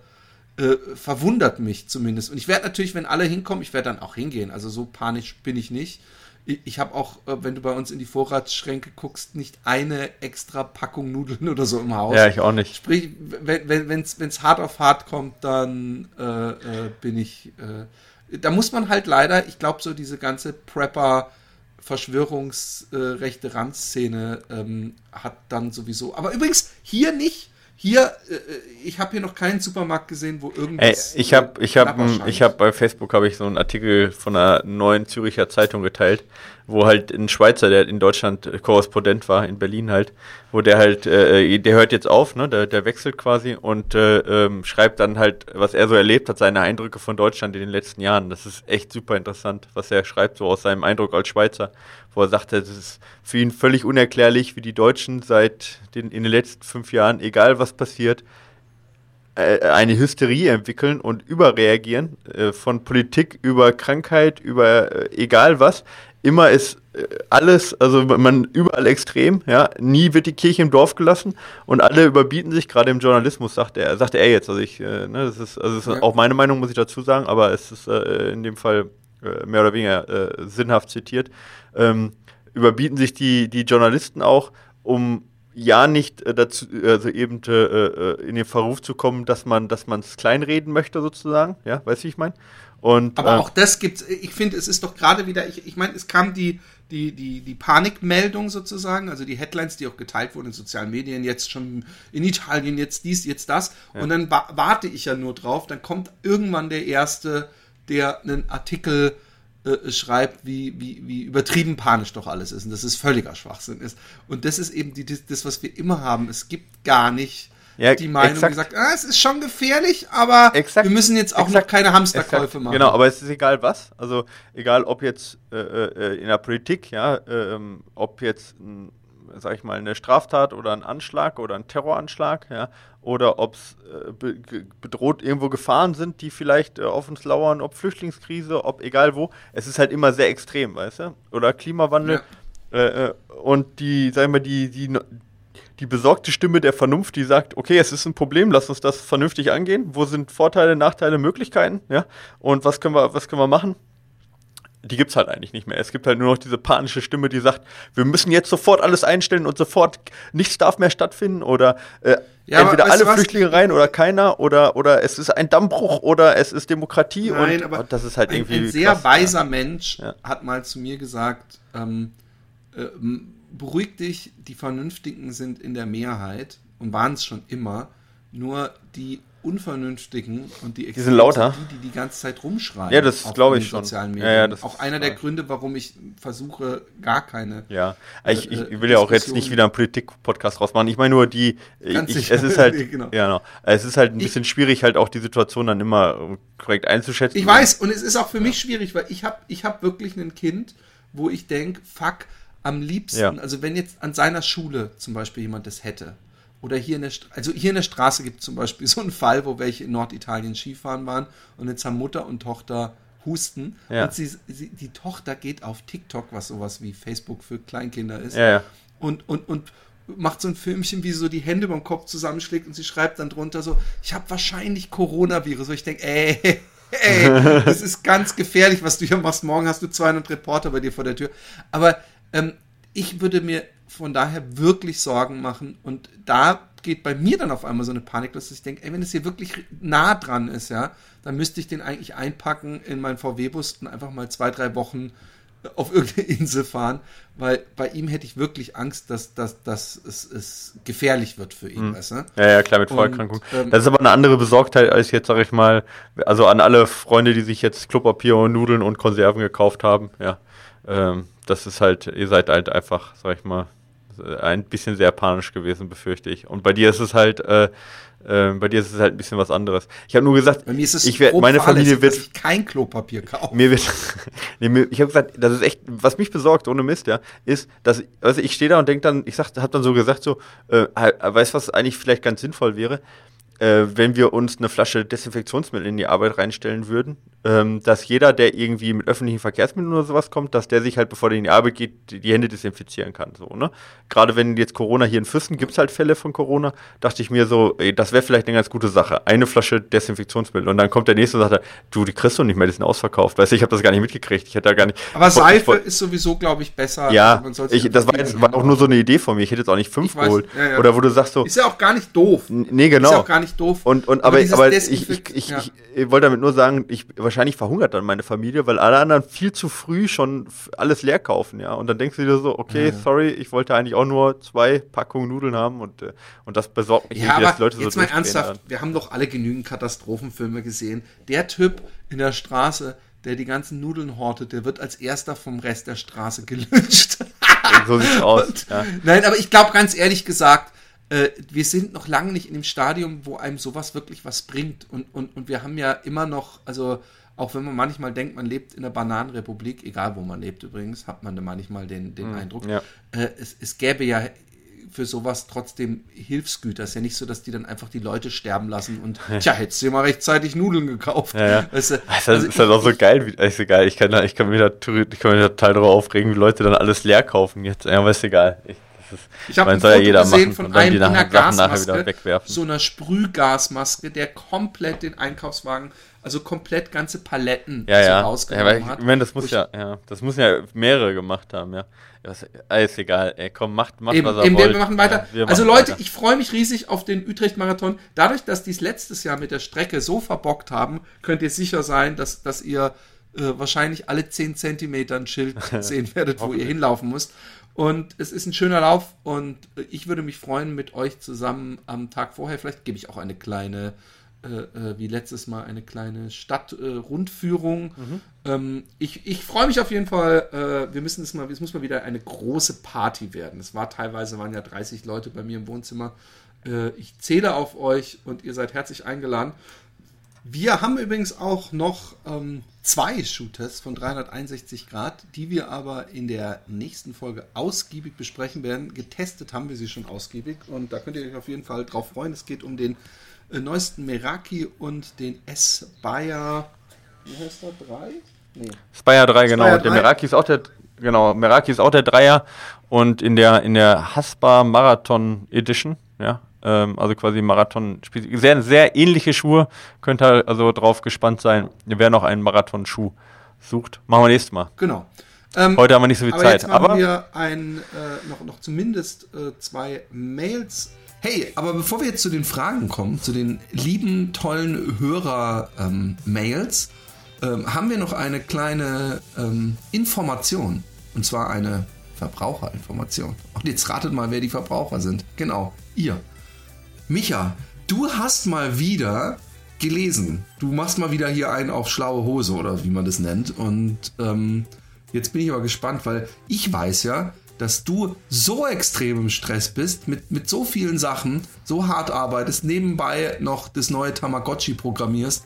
äh, verwundert mich zumindest. Und ich werde natürlich, wenn alle hinkommen, ich werde dann auch hingehen. Also so panisch bin ich nicht. Ich, ich habe auch, äh, wenn du bei uns in die Vorratsschränke guckst, nicht eine extra Packung Nudeln oder so im Haus. ja, ich auch nicht. Sprich, wenn es wenn, wenn's hart auf hart kommt, dann äh, äh, bin ich. Äh, da muss man halt leider, ich glaube, so diese ganze Prepper. Verschwörungsrechte Randszene ähm, hat dann sowieso. Aber übrigens hier nicht. Hier, äh, ich habe hier noch keinen Supermarkt gesehen, wo Ey, irgendwas. ich habe ich hab, ich hab bei Facebook habe ich so einen Artikel von einer neuen Züricher Zeitung geteilt, wo halt ein Schweizer, der in Deutschland äh, Korrespondent war, in Berlin halt, wo der halt, äh, der hört jetzt auf, ne, der, der wechselt quasi und äh, ähm, schreibt dann halt, was er so erlebt hat, seine Eindrücke von Deutschland in den letzten Jahren. Das ist echt super interessant, was er schreibt, so aus seinem Eindruck als Schweizer, wo er sagte, es ist für ihn völlig unerklärlich, wie die Deutschen seit den, in den letzten fünf Jahren, egal was passiert, äh, eine Hysterie entwickeln und überreagieren, äh, von Politik über Krankheit, über äh, egal was. Immer ist äh, alles, also man überall extrem, ja, nie wird die Kirche im Dorf gelassen und alle überbieten sich, gerade im Journalismus, sagt er, sagte er jetzt, also ich, äh, ne, das ist, also das ist Ja. auch meine Meinung, muss ich dazu sagen, aber es ist äh, in dem Fall mehr oder weniger äh, sinnhaft zitiert, ähm, überbieten sich die, die Journalisten auch, um ja nicht äh, dazu, also eben äh, äh, in den Verruf zu kommen, dass man, dass man es kleinreden möchte sozusagen, ja, weißt du, wie ich meine? Und Aber äh, auch das gibt's. Ich finde, es ist doch gerade wieder, ich, ich meine, es kam die, die, die, die Panikmeldung sozusagen, also die Headlines, die auch geteilt wurden in sozialen Medien, jetzt schon in Italien, jetzt dies, jetzt das. Und dann wa warte ich ja nur drauf, dann kommt irgendwann der Erste, der einen Artikel äh, schreibt, wie, wie, wie übertrieben panisch doch alles ist und dass es völliger Schwachsinn ist. Und das ist eben die, das, was wir immer haben. Es gibt gar nicht Ja, die Meinung, exakt. die sagt, ah, es ist schon gefährlich, aber Exakt. wir müssen jetzt auch Exakt. noch keine Hamsterkäufe machen. Genau, aber es ist egal was. Also egal, ob jetzt äh, äh, in der Politik, ja, ähm, ob jetzt, ein, sag ich mal, eine Straftat oder ein Anschlag oder ein Terroranschlag, ja, oder ob es äh, be bedroht irgendwo Gefahren sind, die vielleicht äh, auf uns lauern, ob Flüchtlingskrise, ob egal wo. Es ist halt immer sehr extrem, weißt du? Oder Klimawandel. Äh, äh, und die, sag ich mal, die, die, die besorgte Stimme der Vernunft, die sagt, okay, es ist ein Problem, lass uns das vernünftig angehen. Wo sind Vorteile, Nachteile, Möglichkeiten, ja? Und was können wir, was können wir machen? Die gibt's halt eigentlich nicht mehr. Es gibt halt nur noch diese panische Stimme, die sagt, wir müssen jetzt sofort alles einstellen und sofort nichts darf mehr stattfinden oder äh, Ja, entweder alle? Flüchtlinge rein oder keiner oder oder es ist ein Dammbruch oder es ist Demokratie Nein, und, aber und das ist halt ein, irgendwie ein sehr krass, weiser Mensch Ja. hat mal zu mir gesagt, ähm, äh, beruhig dich, die Vernünftigen sind in der Mehrheit und waren es schon immer, nur die Unvernünftigen und die, sind lauter. sind die, die die ganze Zeit rumschreien. Ja, das glaube ich schon. Sozialen Ja, Medien. ja, das Auch einer der. Gründe, warum ich versuche, gar keine Ja, ich, ich äh, will ja auch jetzt nicht wieder einen Politik-Podcast rausmachen. Ich meine nur die, ich, es ist halt, Nee, genau. ja, genau. es ist halt ein bisschen schwierig, halt auch die Situation dann immer korrekt einzuschätzen. Ich weiß, und es ist auch für mich schwierig, weil ich habe ich hab wirklich ein Kind, wo ich denke, fuck, am liebsten, Ja. also wenn jetzt an seiner Schule zum Beispiel jemand das hätte, oder hier in der, St also hier in der Straße gibt es zum Beispiel so einen Fall, wo welche in Norditalien Skifahren waren und jetzt haben Mutter und Tochter Husten Ja. und sie, sie, die Tochter geht auf TikTok, was sowas wie Facebook für Kleinkinder ist, Ja, ja. und, und, und macht so ein Filmchen, wie sie so die Hände beim Kopf zusammenschlägt und sie schreibt dann drunter so, ich habe wahrscheinlich Coronavirus. Und ich denke, ey, ey, das ist ganz gefährlich, was du hier machst. Morgen hast du 200 Reporter bei dir vor der Tür. Aber ähm, ich würde mir von daher wirklich Sorgen machen und da geht bei mir dann auf einmal so eine Panik los, dass ich denke, ey, wenn es hier wirklich nah dran ist, ja, dann müsste ich den eigentlich einpacken in meinen VW-Bus und einfach mal zwei, drei Wochen auf irgendeine Insel fahren, weil bei ihm hätte ich wirklich Angst, dass, dass, dass es, es gefährlich wird für ihn. Mhm. Weißt du? Ja, ja, klar, mit Vorerkrankung. Ähm, das ist aber eine andere Besorgtheit als jetzt, sag ich mal, also an alle Freunde, die sich jetzt Klopapier und Nudeln und Konserven gekauft haben, ja. Ähm, das ist halt, ihr seid halt einfach, sag ich mal, ein bisschen sehr panisch gewesen, befürchte ich. Und bei dir ist es halt, äh, äh, bei dir ist es halt ein bisschen was anderes. Ich habe nur gesagt, bei mir ist es ich werd, meine Familie wird ich kein Klopapier kaufen. Mir wird, nee, mir, ich habe gesagt, das ist echt, was mich besorgt, ohne Mist, ja, ist, dass, also ich stehe da und denke dann, ich sag, habe dann so gesagt, so, äh, weißt was eigentlich vielleicht ganz sinnvoll wäre, äh, wenn wir uns eine Flasche Desinfektionsmittel in die Arbeit reinstellen würden, ähm, dass jeder, der irgendwie mit öffentlichen Verkehrsmitteln oder sowas kommt, dass der sich halt, bevor der in die Arbeit geht, die, Hände desinfizieren kann. So, ne? Gerade wenn jetzt Corona hier in Füssen gibt es halt Fälle von Corona, dachte ich mir so, ey, das wäre vielleicht eine ganz gute Sache. Eine Flasche Desinfektionsmittel. Und dann kommt der nächste und sagt, du, die kriegst du nicht mehr, die sind ausverkauft. Weißt du, ich habe das gar nicht mitgekriegt. Ich hätte da gar nicht. Aber Seife ist sowieso, glaube ich, besser. Ja, ich, das war jetzt war auch nur so eine Idee von mir. Ich hätte jetzt auch nicht fünf geholt. Ja, ja. Oder wo du sagst so. Ist ja auch gar nicht doof. Nee, genau. Ist ja auch gar nicht doof. Und, und aber, aber, aber ich, ich, ich, ja. ich wollte damit nur sagen, ich wahrscheinlich verhungert dann mein meine Familie, weil alle anderen viel zu früh schon alles leer kaufen, ja. Und dann denkst du dir so, okay, ja. sorry, ich wollte eigentlich auch nur zwei Packungen Nudeln haben und, äh, und das besorgt mich ja, nicht, dass Leute jetzt so mal ernsthaft, wir haben doch alle genügend Katastrophenfilme gesehen. Der Typ in der Straße, der die ganzen Nudeln hortet, der wird als erster vom Rest der Straße gelünscht. so sieht's aus. Und, ja. Nein, aber ich glaube ganz ehrlich gesagt, äh, wir sind noch lange nicht in dem Stadium, wo einem sowas wirklich was bringt. Und, und, und wir haben ja immer noch, also auch wenn man manchmal denkt, man lebt in der Bananenrepublik, egal wo man lebt übrigens, hat man da manchmal den, den mhm, Eindruck. Ja. Äh, es, es gäbe ja für sowas trotzdem Hilfsgüter. Es ist ja nicht so, dass die dann einfach die Leute sterben lassen und, tja, hättest du dir mal rechtzeitig Nudeln gekauft. Ja, ja. Weißt du, das also ist halt auch so geil. Wie, ist egal. Ich kann, ich kann mir da, ich kann mir da total darüber aufregen, wie Leute dann alles leer kaufen jetzt. Ja, aber ist egal. Ich, ich habe ein Foto ja gesehen von einem in einer Gasmaske, so einer Sprühgasmaske, der komplett den Einkaufswagen also komplett ganze Paletten ja, so ja. rausgenommen ja, hat. Ich meine, das muss ja, ja, das müssen ja mehrere gemacht haben, ja. Das, ist egal, ey, komm, macht, macht eben, was er eben, wollt. Wir machen weiter. Ja, wir also Leute, weiter. ich freue mich riesig auf den Utrecht-Marathon. Dadurch, dass die es letztes Jahr mit der Strecke so verbockt haben, könnt ihr sicher sein, dass, dass ihr äh, wahrscheinlich alle 10 Zentimeter ein Schild sehen werdet, wo ihr hinlaufen müsst. Und es ist ein schöner Lauf und ich würde mich freuen, mit euch zusammen am Tag vorher, vielleicht gebe ich auch eine kleine äh, äh, wie letztes Mal eine kleine Stadtrundführung. Äh, mhm. ähm, ich ich freue mich auf jeden Fall. Äh, wir müssen es mal, es muss mal wieder eine große Party werden. Es war teilweise waren ja 30 Leute bei mir im Wohnzimmer. Äh, ich zähle auf euch und ihr seid herzlich eingeladen. Wir haben übrigens auch noch ähm, zwei Shooters von 361 Grad, die wir aber in der nächsten Folge ausgiebig besprechen werden. Getestet haben wir sie schon ausgiebig und da könnt ihr euch auf jeden Fall drauf freuen. Es geht um den äh, neuesten Meraki und den S-Bayer, wie heißt der, 3? Nee. Spire 3, genau. Spire 3. Der Meraki ist auch der, genau, Meraki ist auch der Dreier und in der, in der Haspa Marathon Edition, ja, ähm, also quasi Marathon, sehr, sehr ähnliche Schuhe, könnt ihr also drauf gespannt sein, wer noch einen Marathon-Schuh sucht. Machen wir nächstes Mal. Genau. Ähm, Heute haben wir nicht so viel aber Zeit. Jetzt haben aber wir ein, äh, noch, noch zumindest äh, zwei Mails Hey, aber bevor wir jetzt zu den Fragen kommen, zu den lieben, tollen Hörer-Mails, ähm, ähm, haben wir noch eine kleine ähm, Information. Und zwar eine Verbraucherinformation. Und jetzt ratet mal, wer die Verbraucher sind. Genau, ihr. Micha, du hast mal wieder gelesen. Du machst mal wieder hier einen auf schlaue Hose oder wie man das nennt. Und ähm, jetzt bin ich aber gespannt, weil ich weiß ja, dass du so extrem im Stress bist, mit, mit so vielen Sachen, so hart arbeitest, nebenbei noch das neue Tamagotchi programmierst.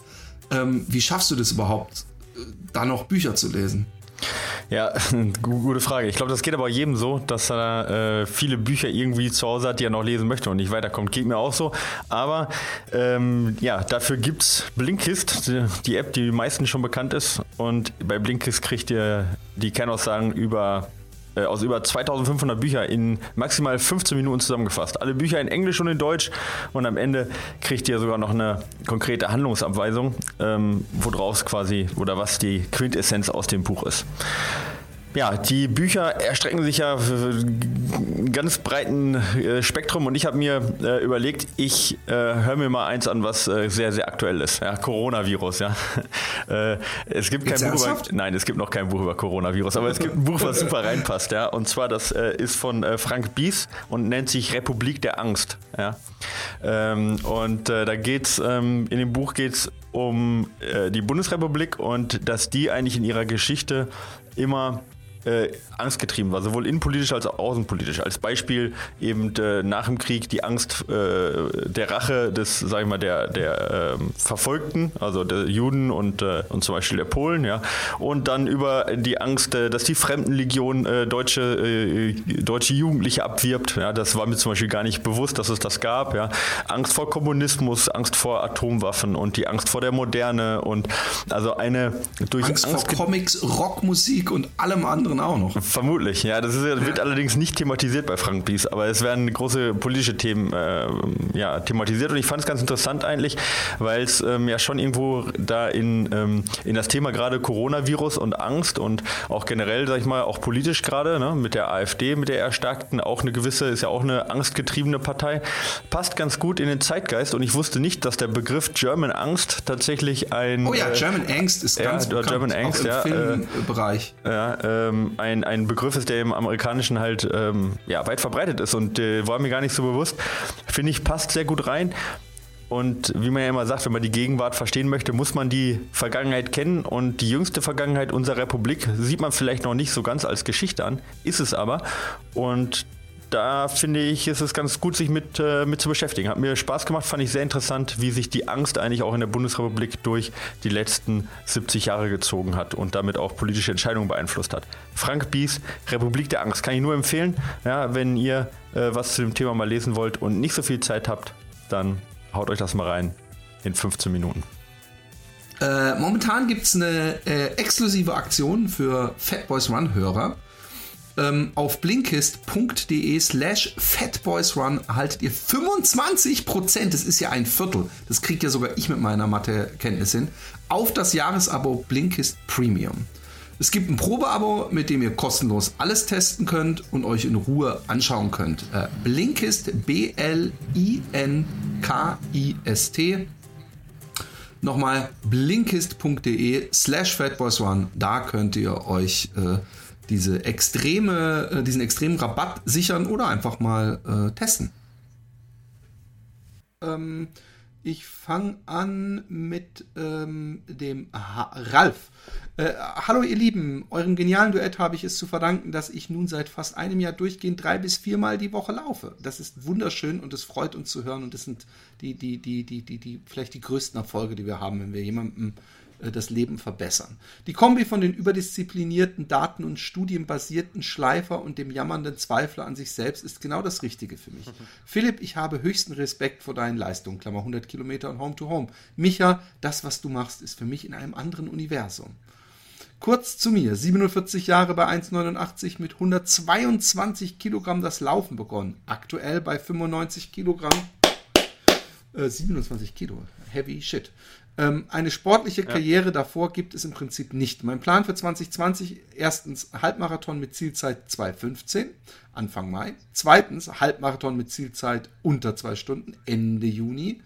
Ähm, wie schaffst du das überhaupt, äh, da noch Bücher zu lesen? Ja, gute Frage. Ich glaube, das geht aber jedem so, dass er äh, viele Bücher irgendwie zu Hause hat, die er noch lesen möchte und nicht weiterkommt. Geht mir auch so. Aber ähm, ja, dafür gibt es Blinkist, die App, die meisten schon bekannt ist. Und bei Blinkist kriegt ihr die Kernaussagen über äh, aus über 2500 Büchern in maximal 15 Minuten zusammengefasst. Alle Bücher in Englisch und in Deutsch und am Ende kriegt ihr sogar noch eine konkrete Handlungsabweisung, ähm, woraus quasi oder was die Quintessenz aus dem Buch ist. Ja, die Bücher erstrecken sich ja für ein ganz breiten äh, Spektrum und ich habe mir äh, überlegt, ich äh, höre mir mal eins an, was äh, sehr, sehr aktuell ist. Ja, Coronavirus, ja. Äh, es gibt kein Buch über, nein, es gibt noch kein Buch über Coronavirus, aber es gibt ein Buch, was super reinpasst, ja. Und zwar, das ist von Frank Bies und nennt sich Republik der Angst, ja. Ähm, und da geht's, ähm, in dem Buch geht es um die Bundesrepublik und dass die eigentlich in ihrer Geschichte immer äh, angstgetrieben war, sowohl innenpolitisch als auch außenpolitisch. Als Beispiel eben äh, nach dem Krieg die Angst äh, der Rache des, sag ich mal, der, der ähm, Verfolgten, also der Juden und, äh, und zum Beispiel der Polen, ja. Und dann über die Angst, äh, dass die Fremdenlegion deutsche, deutsche Jugendliche abwirbt. Ja. Das war mir zum Beispiel gar nicht bewusst, dass es das gab. Ja. Angst vor Kommunismus, Angst vor Atomwaffen und die Angst vor der Moderne und also eine durch Angst, Angst vor Comics, Rockmusik und allem anderen anderen auch noch. Vermutlich, ja. Das ist, wird allerdings nicht thematisiert bei Frank Bies, aber es werden große politische Themen äh, ja, thematisiert und ich fand es ganz interessant eigentlich, weil es ähm, ja schon irgendwo da in, ähm, in das Thema gerade Coronavirus und Angst und auch generell, sag ich mal, auch politisch gerade, ne, mit der AfD, mit der erstarkten, auch eine gewisse, ist ja auch eine angstgetriebene Partei, passt ganz gut in den Zeitgeist und ich wusste nicht, dass der Begriff German Angst tatsächlich ein. Oh ja, äh, German Angst ist ganz ja, bekannt, German Angst, auch im ja, Filmbereich. Äh, ja, ähm, ein, ein Begriff ist, der im Amerikanischen halt ähm, ja, weit verbreitet ist und äh, war mir gar nicht so bewusst. Finde ich, passt sehr gut rein. Und wie man ja immer sagt, wenn man die Gegenwart verstehen möchte, muss man die Vergangenheit kennen. Und die jüngste Vergangenheit unserer Republik sieht man vielleicht noch nicht so ganz als Geschichte an, ist es aber. Und da finde ich, ist es ganz gut, sich mit, äh, mit zu beschäftigen. Hat mir Spaß gemacht, fand ich sehr interessant, wie sich die Angst eigentlich auch in der Bundesrepublik durch die letzten 70 Jahre gezogen hat und damit auch politische Entscheidungen beeinflusst hat. Frank Bies, Republik der Angst, kann ich nur empfehlen. Ja, wenn ihr äh, was zu dem Thema mal lesen wollt und nicht so viel Zeit habt, dann haut euch das mal rein in 15 Minuten. Äh, momentan gibt es eine äh, exklusive Aktion für Fatboys Run-Hörer. Ähm, auf blinkist.de slash fatboysrun erhaltet ihr 25%, das ist ja ein Viertel, das kriegt ja sogar ich mit meiner Mathe-Kenntnis hin, auf das Jahresabo Blinkist Premium. Es gibt ein Probeabo, mit dem ihr kostenlos alles testen könnt und euch in Ruhe anschauen könnt. Äh, Blinkist, B-L-I-N-K-I-S-T. Nochmal blinkist.de slash fatboysrun. Da könnt ihr euch äh, diese extreme, äh, diesen extremen Rabatt sichern oder einfach mal äh, testen. Ähm, ich fange an mit ähm, dem ha Ralf. Äh, hallo ihr Lieben, eurem genialen Duett habe ich es zu verdanken, dass ich nun seit fast einem Jahr durchgehend drei bis viermal die Woche laufe. Das ist wunderschön und es freut uns zu hören und das sind die, die, die, die, die, die, vielleicht die größten Erfolge, die wir haben, wenn wir jemandem das Leben verbessern. Die Kombi von den überdisziplinierten, daten- und studienbasierten Schleifer und dem jammernden Zweifler an sich selbst ist genau das Richtige für mich. Mhm. Philipp, ich habe höchsten Respekt vor deinen Leistungen, Klammer 100 Kilometer und Home to Home. Micha, das, was du machst, ist für mich in einem anderen Universum. Kurz zu mir, 47 Jahre bei 1,89 mit 122 Kilogramm das Laufen begonnen. Aktuell bei 95 Kilogramm. Äh, 27 Kilo, heavy shit. Ähm, eine sportliche Karriere ja. davor gibt es im Prinzip nicht. Mein Plan für 2020, erstens Halbmarathon mit Zielzeit 2,15, Anfang Mai. Zweitens Halbmarathon mit Zielzeit unter zwei Stunden, Ende Juni.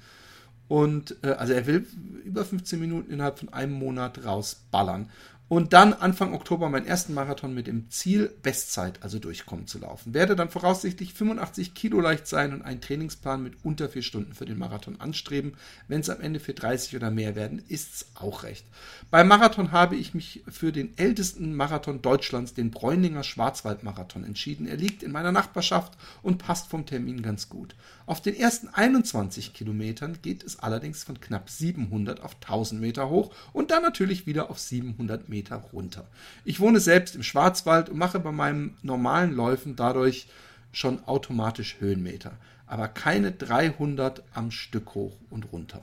Und äh, also er will über 15 Minuten innerhalb von einem Monat rausballern und dann Anfang Oktober meinen ersten Marathon mit dem Ziel, Bestzeit, also durchkommen zu laufen. Werde dann voraussichtlich 85 Kilo leicht sein und einen Trainingsplan mit unter vier Stunden für den Marathon anstreben. Wenn es am Ende für 30 oder mehr werden, ist's auch recht. Beim Marathon habe ich mich für den ältesten Marathon Deutschlands, den Bräuninger Schwarzwaldmarathon, entschieden. Er liegt in meiner Nachbarschaft und passt vom Termin ganz gut. Auf den ersten 21 Kilometern geht es allerdings von knapp 700 auf 1000 Meter hoch und dann natürlich wieder auf 700 Meter runter. Ich wohne selbst im Schwarzwald und mache bei meinen normalen Läufen dadurch schon automatisch Höhenmeter, aber keine 300 am Stück hoch und runter.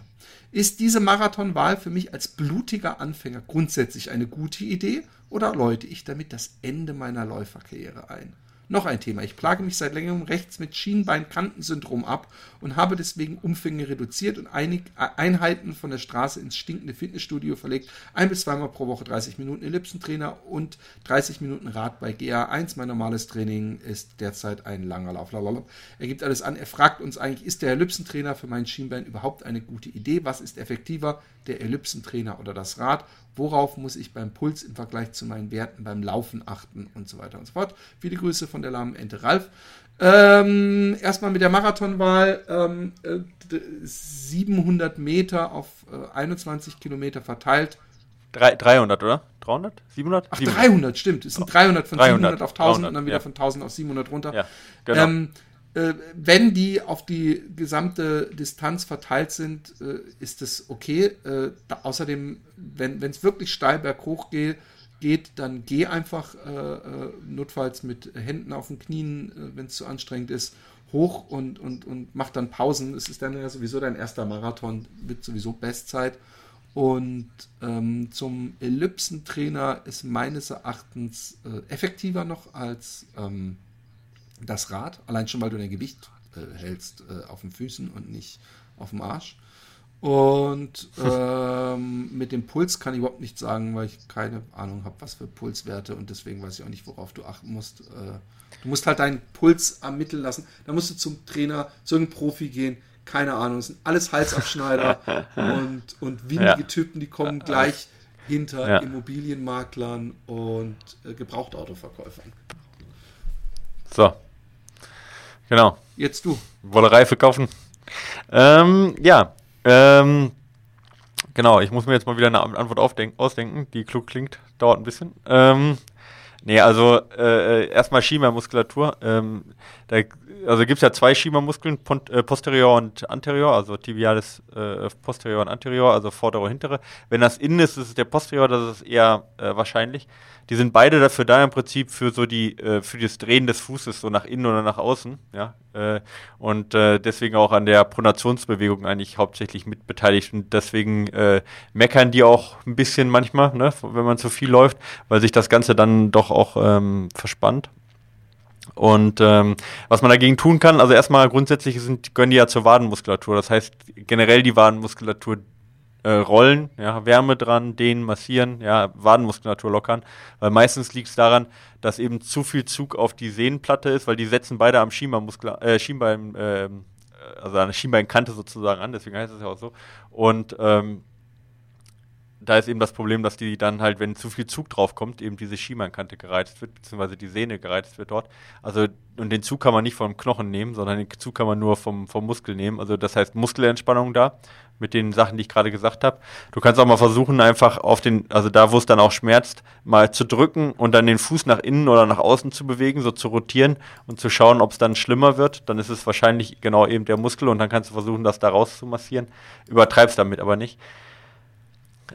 Ist diese Marathonwahl für mich als blutiger Anfänger grundsätzlich eine gute Idee oder läute ich damit das Ende meiner Läuferkarriere ein? Noch ein Thema. Ich plage mich seit längerem rechts mit Schienbeinkantensyndrom ab und habe deswegen Umfänge reduziert und einig, Einheiten von der Straße ins stinkende Fitnessstudio verlegt. Ein bis zweimal pro Woche 30 Minuten Ellipsentrainer und 30 Minuten Rad bei GA1. Mein normales Training ist derzeit ein langer Lauf. Er gibt alles an. Er fragt uns eigentlich, ist der Ellipsentrainer für mein Schienbein überhaupt eine gute Idee? Was ist effektiver, der Ellipsentrainer oder das Rad? Worauf muss ich beim Puls im Vergleich zu meinen Werten beim Laufen achten und so weiter und so fort. Viele Grüße von der lahmen Ente Ralf. Ähm, erstmal mit der Marathonwahl. Ähm, 700 Meter auf äh, 21 Kilometer verteilt. 300, oder? 300? 700? Ach, 300, stimmt. Es sind 300 von 300, 700 auf 1000 300, und dann wieder ja. von 1000 auf 700 runter. Ja, genau. Ähm, äh, wenn die auf die gesamte Distanz verteilt sind, äh, ist es okay. Äh, da, außerdem, wenn es wirklich steil berghoch geht, geht, dann geh einfach äh, äh, notfalls mit Händen auf den Knien, äh, wenn es zu anstrengend ist, hoch und, und, und mach dann Pausen. Es ist dann ja sowieso dein erster Marathon, wird sowieso Bestzeit. Und ähm, zum Ellipsentrainer ist meines Erachtens effektiver noch als ähm, das Rad, allein schon, weil du dein Gewicht äh, hältst äh, auf den Füßen und nicht auf dem Arsch. Und ähm, mit dem Puls kann ich überhaupt nichts sagen, weil ich keine Ahnung habe, was für Pulswerte und deswegen weiß ich auch nicht, worauf du achten musst. Äh, du musst halt deinen Puls ermitteln lassen. Da musst du zum Trainer, zu einem Profi gehen. Keine Ahnung, das sind alles Halsabschneider und, und windige ja. Typen, die kommen gleich hinter ja. Immobilienmaklern und äh, Gebrauchtautoverkäufern. So, Genau. Jetzt du. Wollerei verkaufen. Ähm, ja. Ähm, genau, ich muss mir jetzt mal wieder eine Antwort ausdenken, die klug klingt. Dauert ein bisschen. Ähm, nee, also äh, erstmal Schiemermuskulatur. Ähm, da, also gibt es ja zwei Schiemermuskeln, äh, posterior und anterior, also tibialis äh, posterior und anterior, also vordere und hintere. Wenn das innen ist, ist es der posterior, das ist eher äh, wahrscheinlich. Die sind beide dafür da im Prinzip für so die, äh, für das Drehen des Fußes, so nach innen oder nach außen, ja. Äh, und deswegen auch an der Pronationsbewegung eigentlich hauptsächlich mit beteiligt. Und deswegen meckern die auch ein bisschen manchmal, ne, wenn man zu viel läuft, weil sich das Ganze dann doch auch ähm, verspannt. Und ähm, was man dagegen tun kann, also erstmal grundsätzlich sind, gehören die ja zur Wadenmuskulatur. Das heißt, generell die Wadenmuskulatur äh, rollen, ja, Wärme dran, dehnen, massieren, ja, Wadenmuskulatur lockern. Weil meistens liegt es daran, dass eben zu viel Zug auf die Sehnenplatte ist, weil die setzen beide am Schienbeinmuskel, äh, Schienbein, äh, also an der Schienbeinkante sozusagen an, deswegen heißt es ja auch so. Und ähm, da ist eben das Problem, dass die dann halt, wenn zu viel Zug drauf kommt, eben diese Schienbeinkante gereizt wird, beziehungsweise die Sehne gereizt wird dort. Also, und den Zug kann man nicht vom Knochen nehmen, sondern den Zug kann man nur vom, vom Muskel nehmen. Also, das heißt Muskelentspannung da mit den Sachen, die ich gerade gesagt habe. Du kannst auch mal versuchen, einfach auf den, also da, wo es dann auch schmerzt, mal zu drücken und dann den Fuß nach innen oder nach außen zu bewegen, so zu rotieren und zu schauen, ob es dann schlimmer wird. Dann ist es wahrscheinlich genau eben der Muskel und dann kannst du versuchen, das da raus zu massieren. Übertreibst damit aber nicht.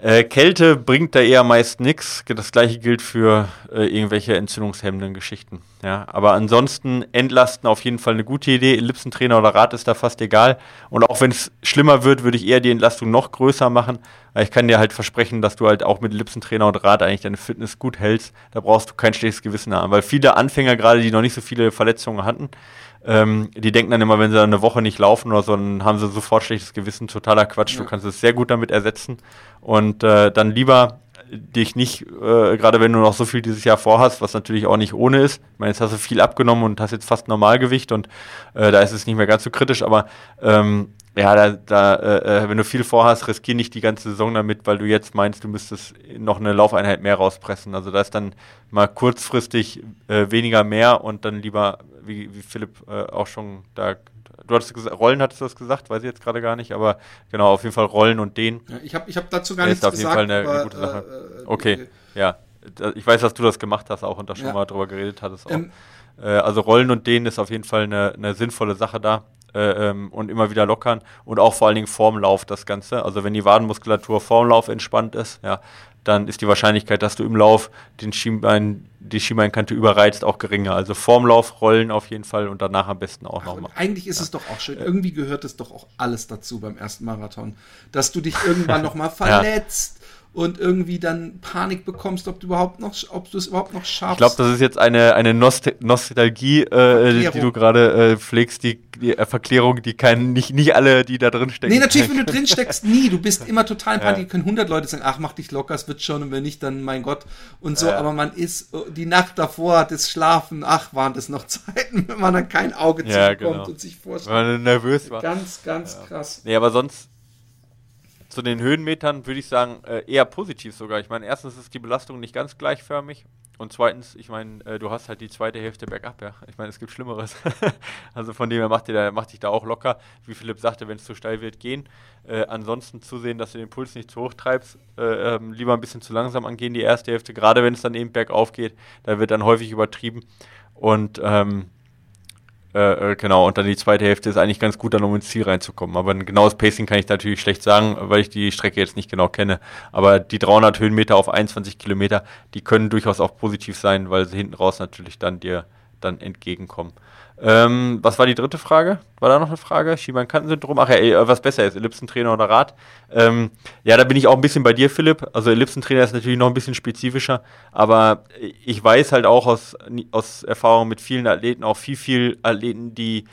Äh, Kälte bringt da eher meist nichts. Das gleiche gilt für äh, irgendwelche entzündungshemmenden Geschichten. Ja, aber ansonsten entlasten auf jeden Fall eine gute Idee. Ellipsentrainer oder Rad ist da fast egal. Und auch wenn es schlimmer wird, würde ich eher die Entlastung noch größer machen. Ich kann dir halt versprechen, dass du halt auch mit Ellipsentrainer und Rad eigentlich deine Fitness gut hältst. Da brauchst du kein schlechtes Gewissen haben. Weil viele Anfänger gerade, die noch nicht so viele Verletzungen hatten, ähm, die denken dann immer, wenn sie eine Woche nicht laufen oder so, dann haben sie sofort schlechtes Gewissen. Totaler Quatsch. Ja. Du kannst es sehr gut damit ersetzen. Und äh, dann lieber dich nicht, äh, gerade wenn du noch so viel dieses Jahr vorhast, was natürlich auch nicht ohne ist. Ich meine, jetzt hast du viel abgenommen und hast jetzt fast Normalgewicht und äh, da ist es nicht mehr ganz so kritisch, aber ähm, ja, da, da äh, äh wenn du viel vorhast, riskier nicht die ganze Saison damit, weil du jetzt meinst, du müsstest noch eine Laufeinheit mehr rauspressen. Also da ist dann mal kurzfristig äh, weniger mehr und dann lieber wie, wie Philipp äh, auch schon da. Du hattest gesagt, Rollen hattest du das gesagt, weiß ich jetzt gerade gar nicht, aber genau, auf jeden Fall Rollen und den. Ja, ich habe ich hab dazu gar nichts gesagt. Ist auf jeden Fall eine, aber, gute Sache. Äh, äh okay, ja. Ich weiß, dass du das gemacht hast auch und da schon ja. mal drüber geredet hattest. Ähm, äh, also Rollen und den ist auf jeden Fall eine, eine sinnvolle Sache da. Äh, ähm, und immer wieder lockern und auch vor allen Dingen vorm Lauf das Ganze. Also wenn die Wadenmuskulatur vorm Lauf entspannt ist, ja, dann ist die Wahrscheinlichkeit, dass du im Lauf den Schienbein, die Schienbeinkante überreizt, auch geringer. Also vorm Lauf rollen auf jeden Fall und danach am besten auch nochmal. Eigentlich ist ja. es doch auch schön. Irgendwie gehört es doch auch alles dazu beim ersten Marathon, dass du dich irgendwann nochmal verletzt. Ja. Und irgendwie dann Panik bekommst, ob du überhaupt noch, ob du es überhaupt noch schaffst. Ich glaube, das ist jetzt eine, eine Nost Nostalgie, äh, die du gerade äh, pflegst, die, die äh, Verklärung, die kann nicht, nicht alle, die da drin stecken. Nee, natürlich, wenn du drin steckst, nie. Du bist immer total in Panik. Ja. Können 100 Leute sagen, ach, mach dich locker, es wird schon und wenn nicht, dann mein Gott und so. Ja. Aber man ist, die Nacht davor hat das Schlafen, ach, waren das noch Zeiten, wenn man dann kein Auge ja, zubekommt genau. und sich vorstellt. Wenn man nervös war. Ganz, ganz krass. Nee, aber sonst zu den Höhenmetern würde ich sagen, äh, eher positiv sogar. Ich meine, erstens ist die Belastung nicht ganz gleichförmig und zweitens, ich meine, äh, du hast halt die zweite Hälfte bergab, ja. Ich meine, es gibt Schlimmeres. also von dem her macht, dir macht dich da auch locker, wie Philipp sagte, wenn es zu steil wird, gehen. Äh, ansonsten zusehen, dass du den Puls nicht zu hoch treibst, äh, ähm, lieber ein bisschen zu langsam angehen, die erste Hälfte, gerade wenn es dann eben bergauf geht, da wird dann häufig übertrieben. Und ähm, äh, äh, genau, und dann die zweite Hälfte ist eigentlich ganz gut, dann um ins Ziel reinzukommen. Aber ein genaues Pacing kann ich natürlich schlecht sagen, weil ich die Strecke jetzt nicht genau kenne. Aber die 300 Höhenmeter auf 21 Kilometer, die können durchaus auch positiv sein, weil sie hinten raus natürlich dann dir dann entgegenkommen. Ähm, was war die dritte Frage? War da noch eine Frage? Schienbeinkantensyndrom? Ach ja, was besser ist, Ellipsentrainer oder Rad? Ähm, ja, da bin ich auch ein bisschen bei dir, Philipp. Also Ellipsentrainer ist natürlich noch ein bisschen spezifischer, aber ich weiß halt auch aus, aus Erfahrung mit vielen Athleten, auch viel, viel Athleten, die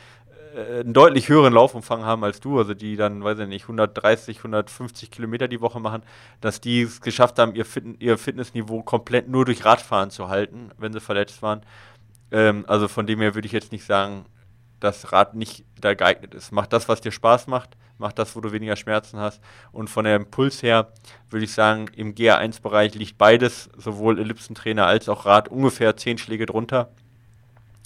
äh, einen deutlich höheren Laufumfang haben als du, also die dann, weiß ich nicht, 130, 150 Kilometer die Woche machen, dass die es geschafft haben, ihr, Fit ihr Fitnessniveau komplett nur durch Radfahren zu halten, wenn sie verletzt waren. Ähm, also von dem her würde ich jetzt nicht sagen, dass Rad nicht da geeignet ist. Mach das, was dir Spaß macht, mach das, wo du weniger Schmerzen hast. Und von der Impuls her würde ich sagen, im GA1-Bereich liegt beides, sowohl Ellipsentrainer als auch Rad, ungefähr 10 Schläge drunter,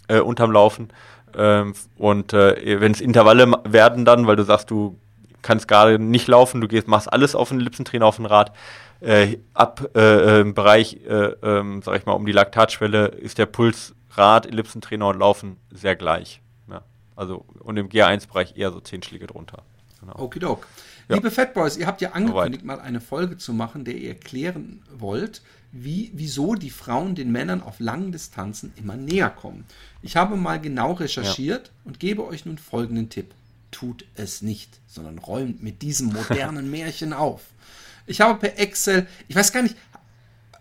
äh, unterm Laufen. Ähm, und äh, wenn es Intervalle werden dann, weil du sagst, du kannst gerade nicht laufen, du gehst, machst alles auf den Ellipsentrainer, auf den Rad, äh, ab äh, im Bereich, äh, ähm, sag ich mal, um die Laktatschwelle ist der Puls Rad, Ellipsentrainer und Laufen sehr gleich. Ja. Also und im GA1-Bereich eher so 10 Schläge drunter. Genau. Okidok. Ja. Liebe Fatboys, ihr habt ja angekündigt, mal eine Folge zu machen, der ihr erklären wollt, wie, wieso die Frauen den Männern auf langen Distanzen immer näher kommen. Ich habe mal genau recherchiert ja. und gebe euch nun folgenden Tipp. Tut es nicht, sondern räumt mit diesem modernen Märchen auf. Ich habe per Excel, ich weiß gar nicht,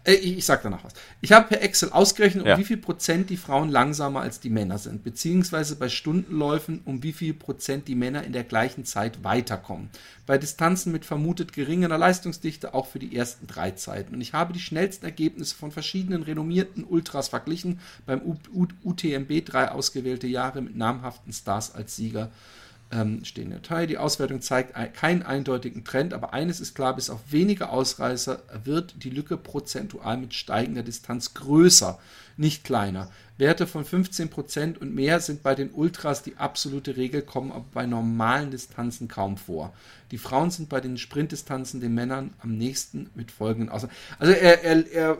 äh, ich, ich sag danach was. Ich habe per Excel ausgerechnet, ja. um wie viel Prozent die Frauen langsamer als die Männer sind, beziehungsweise bei Stundenläufen, um wie viel Prozent die Männer in der gleichen Zeit weiterkommen. Bei Distanzen mit vermutet geringerer Leistungsdichte auch für die ersten drei Zeiten. Und ich habe die schnellsten Ergebnisse von verschiedenen renommierten Ultras verglichen, beim UTMB drei ausgewählte Jahre mit namhaften Stars als Sieger ähm, stehen in der Teil. Die Auswertung zeigt keinen eindeutigen Trend, aber eines ist klar, bis auf wenige Ausreißer wird die Lücke prozentual mit steigender Distanz größer, nicht kleiner. Werte von 15% und mehr sind bei den Ultras die absolute Regel, kommen aber bei normalen Distanzen kaum vor. Die Frauen sind bei den Sprintdistanzen den Männern am nächsten mit folgenden Aussagen. Also er, er, er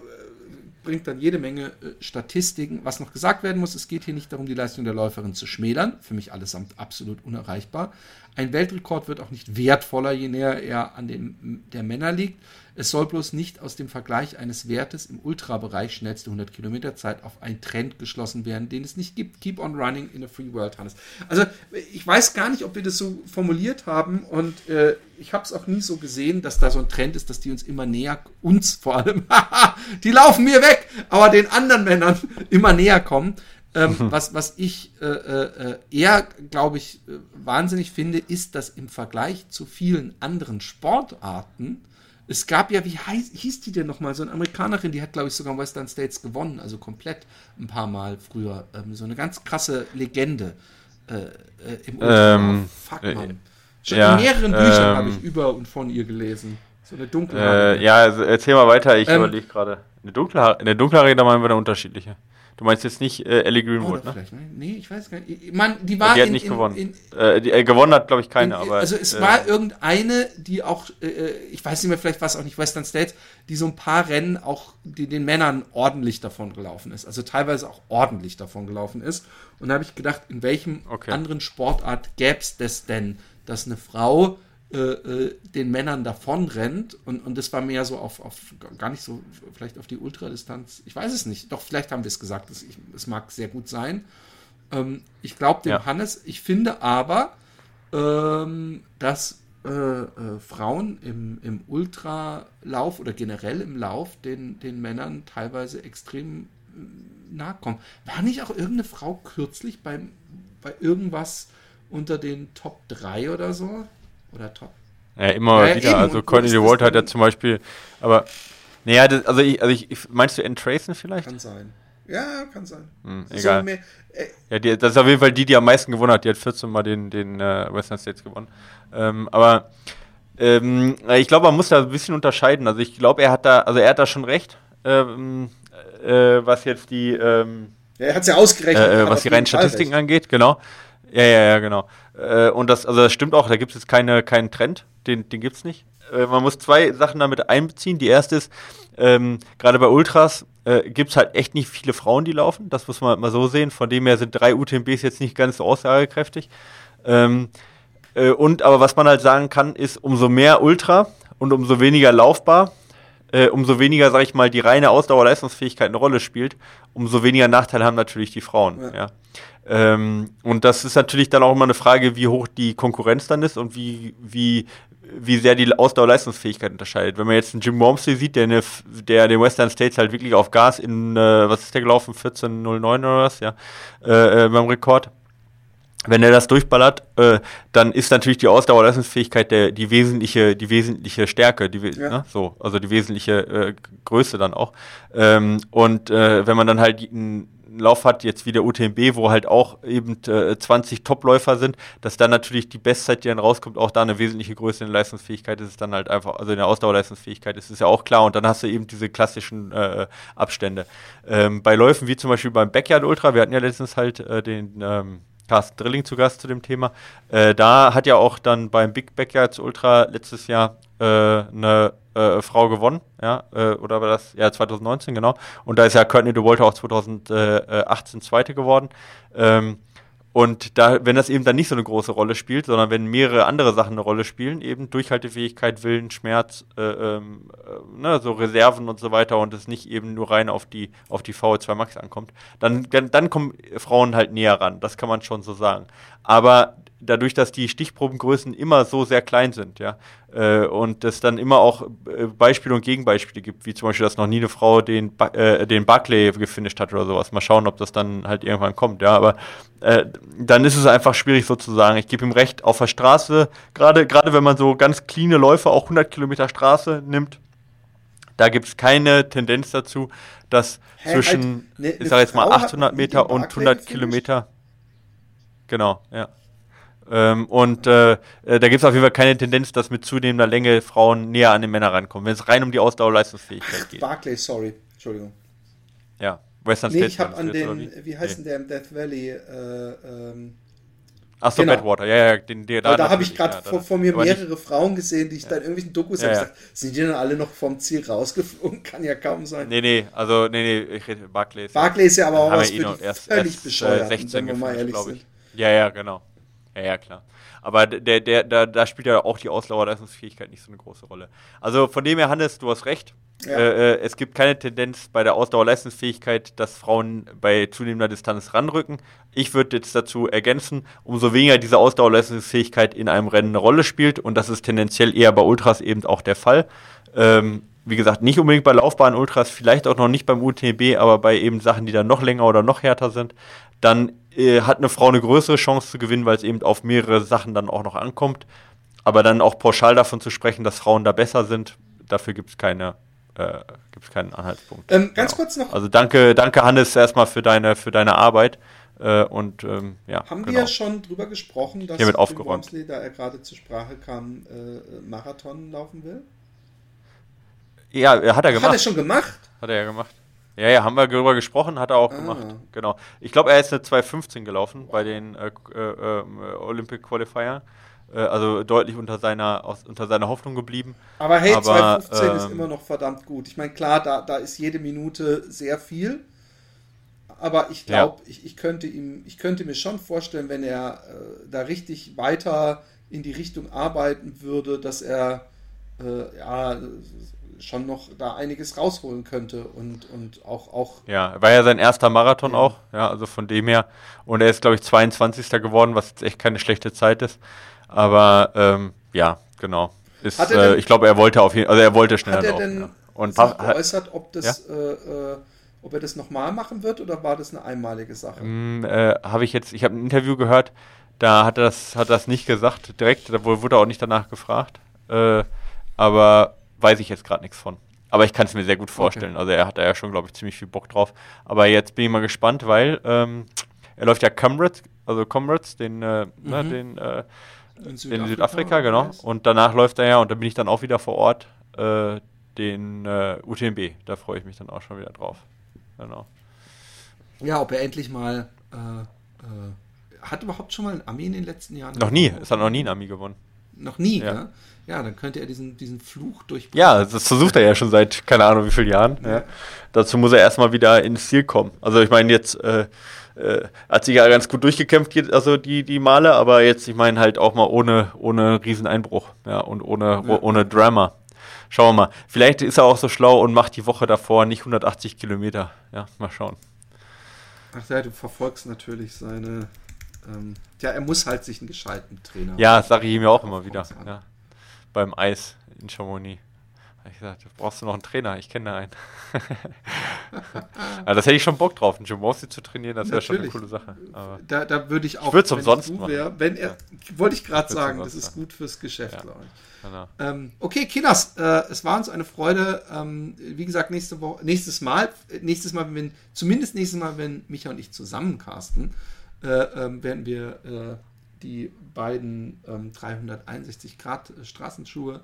bringt dann jede Menge äh, Statistiken. Was noch gesagt werden muss, es geht hier nicht darum, die Leistung der Läuferin zu schmälern. Für mich allesamt absolut unerreichbar. Ein Weltrekord wird auch nicht wertvoller, je näher er an dem der Männer liegt. Es soll bloß nicht aus dem Vergleich eines Wertes im Ultrabereich schnellste 100 Kilometer Zeit auf einen Trend geschlossen werden, den es nicht gibt. Keep on running in a free world, Hannes. Also ich weiß gar nicht, ob wir das so formuliert haben und äh, ich habe es auch nie so gesehen, dass da so ein Trend ist, dass die uns immer näher, uns vor allem, die laufen mir weg, aber den anderen Männern immer näher kommen. Ähm, mhm. was, was ich äh, äh, eher, glaube ich, äh, wahnsinnig finde, ist, dass im Vergleich zu vielen anderen Sportarten es gab ja, wie heiß, hieß die denn nochmal? So eine Amerikanerin, die hat, glaube ich, sogar Western States gewonnen, also komplett ein paar Mal früher. Ähm, so eine ganz krasse Legende äh, äh, im ähm, Fuck, äh, Mann. Schon ja, in mehreren Büchern ähm, habe ich über und von ihr gelesen. So eine dunkle äh, Ja, also erzähl mal weiter, ich ähm, überlege gerade. Eine dunkle, eine dunkle Haare, da meinen wir eine unterschiedliche. Du meinst jetzt nicht äh, Ellie Greenwood, ne? ne? Nee, ich weiß gar nicht. Man, die war die hat in, nicht in, gewonnen. In, äh, die, äh, gewonnen hat, glaube ich, keine. aber, also es äh, war irgendeine, die auch, äh, äh, ich weiß nicht mehr, vielleicht war es auch nicht Western States, die so ein paar Rennen auch, die den Männern ordentlich davon gelaufen ist. Also teilweise auch ordentlich davon gelaufen ist. Und da habe ich gedacht, in welchem okay. anderen Sportart gäbe es das denn, dass eine Frau äh, äh, den Männern davon rennt. Und, und das war mehr so auf, auf, gar nicht so, vielleicht auf die Ultradistanz. Ich weiß es nicht. Doch, vielleicht haben wir es gesagt. Es mag sehr gut sein. Ähm, ich glaube dem ja. Hannes. Ich finde aber, ähm, dass äh, äh, Frauen im, im Ultralauf oder generell im Lauf den, den Männern teilweise extrem äh, nahe kommen. War nicht auch irgendeine Frau kürzlich beim, bei irgendwas unter den Top 3 oder so? Oder Top? Ja, immer ja, wieder. Eben. Also Courtney DeWalt hat ja zum Beispiel, aber naja, das, also ich, also ich, meinst du Entracen vielleicht? Kann sein. Ja, kann sein. Hm, egal. So mehr, äh, ja, die, das ist auf jeden Fall die, die am meisten gewonnen hat. Die hat 14 Mal den, den äh, Western States gewonnen. Ähm, aber ähm, ich glaube, man muss da ein bisschen unterscheiden. Also ich glaube, er hat da, also er hat da schon recht, ähm, äh, was jetzt die ähm, ja, er hat es ja ausgerechnet. Äh, was die reinen Statistiken angeht, genau. Ja, ja, ja, genau. Äh, und das, also das stimmt auch, da gibt es jetzt keine, keinen Trend, den, den gibt es nicht. Äh, man muss zwei Sachen damit einbeziehen. Die erste ist, ähm, gerade bei Ultras äh, gibt es halt echt nicht viele Frauen, die laufen. Das muss man mal so sehen. Von dem her sind drei UTMBs jetzt nicht ganz so aussagekräftig. Ähm, äh, und aber was man halt sagen kann, ist, umso mehr Ultra und umso weniger laufbar, äh, umso weniger, sag ich mal, die reine Ausdauerleistungsfähigkeit eine Rolle spielt, umso weniger Nachteil haben natürlich die Frauen. Ja. ja. Ähm, und das ist natürlich dann auch immer eine Frage, wie hoch die Konkurrenz dann ist und wie, wie, wie sehr die Ausdauerleistungsfähigkeit unterscheidet. Wenn man jetzt einen Jim Wormsley sieht, der, eine, der den Western States halt wirklich auf Gas in, äh, was ist der gelaufen, 14.09 oder was, ja, äh, äh, beim Rekord. Wenn er das durchballert, äh, dann ist natürlich die Ausdauerleistungsfähigkeit der, die wesentliche, die wesentliche Stärke, die, ja. ne, so, also die wesentliche äh, Größe dann auch. Ähm, und äh, wenn man dann halt einen Lauf hat, jetzt wie der UTMB, wo halt auch eben äh, 20 Topläufer sind, dass dann natürlich die Bestzeit, die dann rauskommt, auch da eine wesentliche Größe in der Leistungsfähigkeit ist, ist dann halt einfach, also in der Ausdauerleistungsfähigkeit ist es ja auch klar und dann hast du eben diese klassischen äh, Abstände. Ähm, bei Läufen wie zum Beispiel beim Backyard Ultra, wir hatten ja letztens halt äh, den ähm, Carsten Drilling zu Gast zu dem Thema. Äh, da hat ja auch dann beim Big Backyards Ultra letztes Jahr äh, eine äh, Frau gewonnen, ja, äh, oder war das, ja, 2019, genau. Und da ist ja Courtney DeWalt auch 2018 Zweite geworden. Ähm, und da, wenn das eben dann nicht so eine große Rolle spielt, sondern wenn mehrere andere Sachen eine Rolle spielen, eben Durchhaltefähigkeit, Willen, Schmerz, äh, ähm, äh, ne, so Reserven und so weiter und es nicht eben nur rein auf die, auf die VO2 Max ankommt, dann, dann kommen Frauen halt näher ran. Das kann man schon so sagen. Aber dadurch, dass die Stichprobengrößen immer so sehr klein sind, ja, äh, und es dann immer auch äh, Beispiele und Gegenbeispiele gibt, wie zum Beispiel, dass noch nie eine Frau den, ba äh, den Barclay gefinisht hat oder sowas. Mal schauen, ob das dann halt irgendwann kommt, ja, aber äh, dann ist es einfach schwierig sozusagen. Ich gebe ihm recht, auf der Straße, gerade gerade wenn man so ganz cleane Läufe, auch 100 Kilometer Straße nimmt, da gibt es keine Tendenz dazu, dass Hä, zwischen, halt, ne, ich sag jetzt mal, 800 Meter und 100 Kilometer, genau, ja. Ähm, und äh, äh da gibt es auf jeden Fall keine Tendenz, dass mit zunehmender Länge Frauen näher an den Männer rankommen, wenn es rein um die Ausdauerleistungsfähigkeit geht. Barclay, sorry. Entschuldigung. Ja, Western nee, State. Ich habe an den, wie heißt denn der im Death Valley? Äh, ähm, Achso, genau. Badwater, ja, ja, den, den, da, da habe ich gerade ja, vor, vor, mir mehrere nicht, Frauen gesehen, die ich ja. da in irgendwelchen Dokus ja, habe gesagt, sind die dann alle noch vom Ziel rausgeflogen? Kann ja kaum sein. Nee, nee, also, nee, nee, ich rede Barclay. Barclay ist ja aber auch was für die erst, völlig erst, bescheuert, 16 wenn wir mal ehrlich sind. Ja, ja, genau. Ja, ja, klar. Aber der, der, der, da spielt ja auch die Ausdauerleistungsfähigkeit nicht so eine große Rolle. Also von dem her, Hannes, du hast recht. Ja. Äh, äh, es gibt keine Tendenz bei der Ausdauerleistungsfähigkeit, dass Frauen bei zunehmender Distanz ranrücken. Ich würde jetzt dazu ergänzen, umso weniger diese Ausdauerleistungsfähigkeit in einem Rennen eine Rolle spielt, und das ist tendenziell eher bei Ultras eben auch der Fall. Ähm, wie gesagt, nicht unbedingt bei Laufbahn Ultras, vielleicht auch noch nicht beim UTB, aber bei eben Sachen, die dann noch länger oder noch härter sind, dann äh, hat eine Frau eine größere Chance zu gewinnen, weil es eben auf mehrere Sachen dann auch noch ankommt. Aber dann auch pauschal davon zu sprechen, dass Frauen da besser sind, dafür gibt es keine, äh, gibt's keinen Anhaltspunkt. Ähm, ganz ja. kurz noch. Also danke, danke Hannes erstmal für deine, für deine Arbeit. Äh, und ähm, ja, Haben genau. wir schon drüber gesprochen, dass Hiermit aufgeräumt. Wormsley, da er gerade zur Sprache kam, äh, Marathon laufen will? Ja, hat er gemacht. Hat er schon gemacht? Hat er ja gemacht. Ja, ja, haben wir darüber gesprochen, hat er auch ah. gemacht. Genau. Ich glaube, er ist eine 2.15 gelaufen bei den äh, äh, äh, Olympic Qualifier. Äh, also deutlich unter seiner, aus, unter seiner Hoffnung geblieben. Aber hey, 2.15 ähm, ist immer noch verdammt gut. Ich meine, klar, da, da ist jede Minute sehr viel. Aber ich glaube, ja. ich, ich, könnte ich könnte mir schon vorstellen, wenn er äh, da richtig weiter in die Richtung arbeiten würde, dass er äh, ja schon noch da einiges rausholen könnte und, und auch, auch. Ja, war ja sein erster Marathon ja. auch, ja, also von dem her. Und er ist, glaube ich, 22. geworden, was jetzt echt keine schlechte Zeit ist. Aber ähm, ja, genau. Ist, äh, ich glaube, er wollte auf jeden also er wollte schneller Hat er laufen, denn ja. Und pa- geäußert, ob, das, äh, äh, ob er das nochmal machen wird oder war das eine einmalige Sache? Mm, äh, habe ich jetzt, ich habe ein Interview gehört, da hat er das, hat das nicht gesagt direkt, da wurde wurde auch nicht danach gefragt. Äh, aber weiß ich jetzt gerade nichts von. Aber ich kann es mir sehr gut vorstellen. Also er hat da ja schon, glaube ich, ziemlich viel Bock drauf. Aber jetzt bin ich mal gespannt, weil ähm, er läuft ja Comrades, also Comrades, den, äh, ne, Mhm. den, äh, In den Südafrika, genau. Und danach läuft er ja, und da bin ich dann auch wieder vor Ort, äh, den äh, UTMB. Da freue ich mich dann auch schon wieder drauf. Genau. Ja, ob er endlich mal. Äh, äh, hat überhaupt schon mal ein Ami in den letzten Jahren? Noch nie, gewonnen? es hat noch nie ein Ami gewonnen. Noch nie, Ja. ja. Ja, dann könnte er diesen, diesen Fluch durch. Ja, das versucht er ja schon seit keine Ahnung wie vielen Jahren. Ja. Dazu muss er erstmal wieder ins Ziel kommen. Also ich meine jetzt äh, äh, hat sich ja ganz gut durchgekämpft, also die, die Male, aber jetzt, ich meine halt auch mal ohne, ohne Rieseneinbruch, ja, und ohne, Ja. ohne Drama. Schauen wir mal. Vielleicht ist er auch so schlau und macht die Woche davor nicht 180 Kilometer. Ja, mal schauen. Ach ja, du verfolgst natürlich seine. Ähm, ja, er muss halt sich einen gescheiten Trainer. Ja, das sage ich ihm ja auch immer wieder. Ja. Beim Eis in Chamonix. Hab Ich gesagt, brauchst du noch einen Trainer? Ich kenne da einen. ja, das hätte ich schon Bock drauf, einen Jumossi zu trainieren, das wäre schon eine coole Sache. Aber Da, da würde ich auch. würd's wenn umsonst du machen. wär, wenn er, wollte ich gerade sagen, das umsonst ist gut fürs Geschäft, Ja. glaube ich. genau. Ähm, okay, Kinas, äh, es war uns eine Freude. Ähm, wie gesagt, nächste Woche, nächstes Mal, äh, nächstes Mal, wenn, zumindest nächstes Mal, wenn Micha und ich zusammen casten, äh, ähm, werden wir äh, die beiden ähm, 361 Grad äh, Straßenschuhe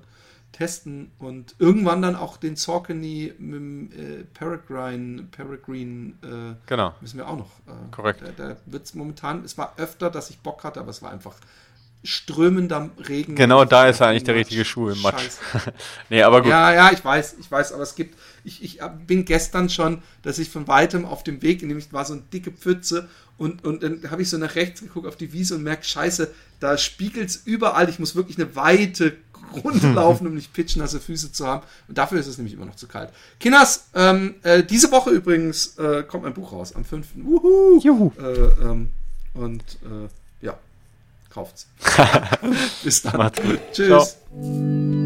testen und irgendwann dann auch den Saucony mit dem äh, Peregrine, Peregrine äh, genau. müssen wir auch noch. Äh, Korrekt. Da, da wird es momentan, es war öfter, dass ich Bock hatte, aber es war einfach strömender Regen. Genau da ist eigentlich der richtige Schuh im Matsch. Nee, aber gut. Ja, ja, ich weiß, ich weiß, aber es gibt, ich, ich bin gestern schon, dass ich von weitem auf dem Weg, nämlich war so eine dicke Pfütze und, und dann habe ich so nach rechts geguckt auf die Wiese und merke, scheiße, da spiegelt es überall, ich muss wirklich eine weite Runde laufen, um nicht pitschnasse Füße zu haben und dafür ist es nämlich immer noch zu kalt. Kinders, ähm, äh, diese Woche übrigens äh, kommt mein Buch raus, am 5. Wuhu! Juhu. Äh, ähm, und äh, kauft's. Bis dann. Macht's gut. Tschüss. Ciao.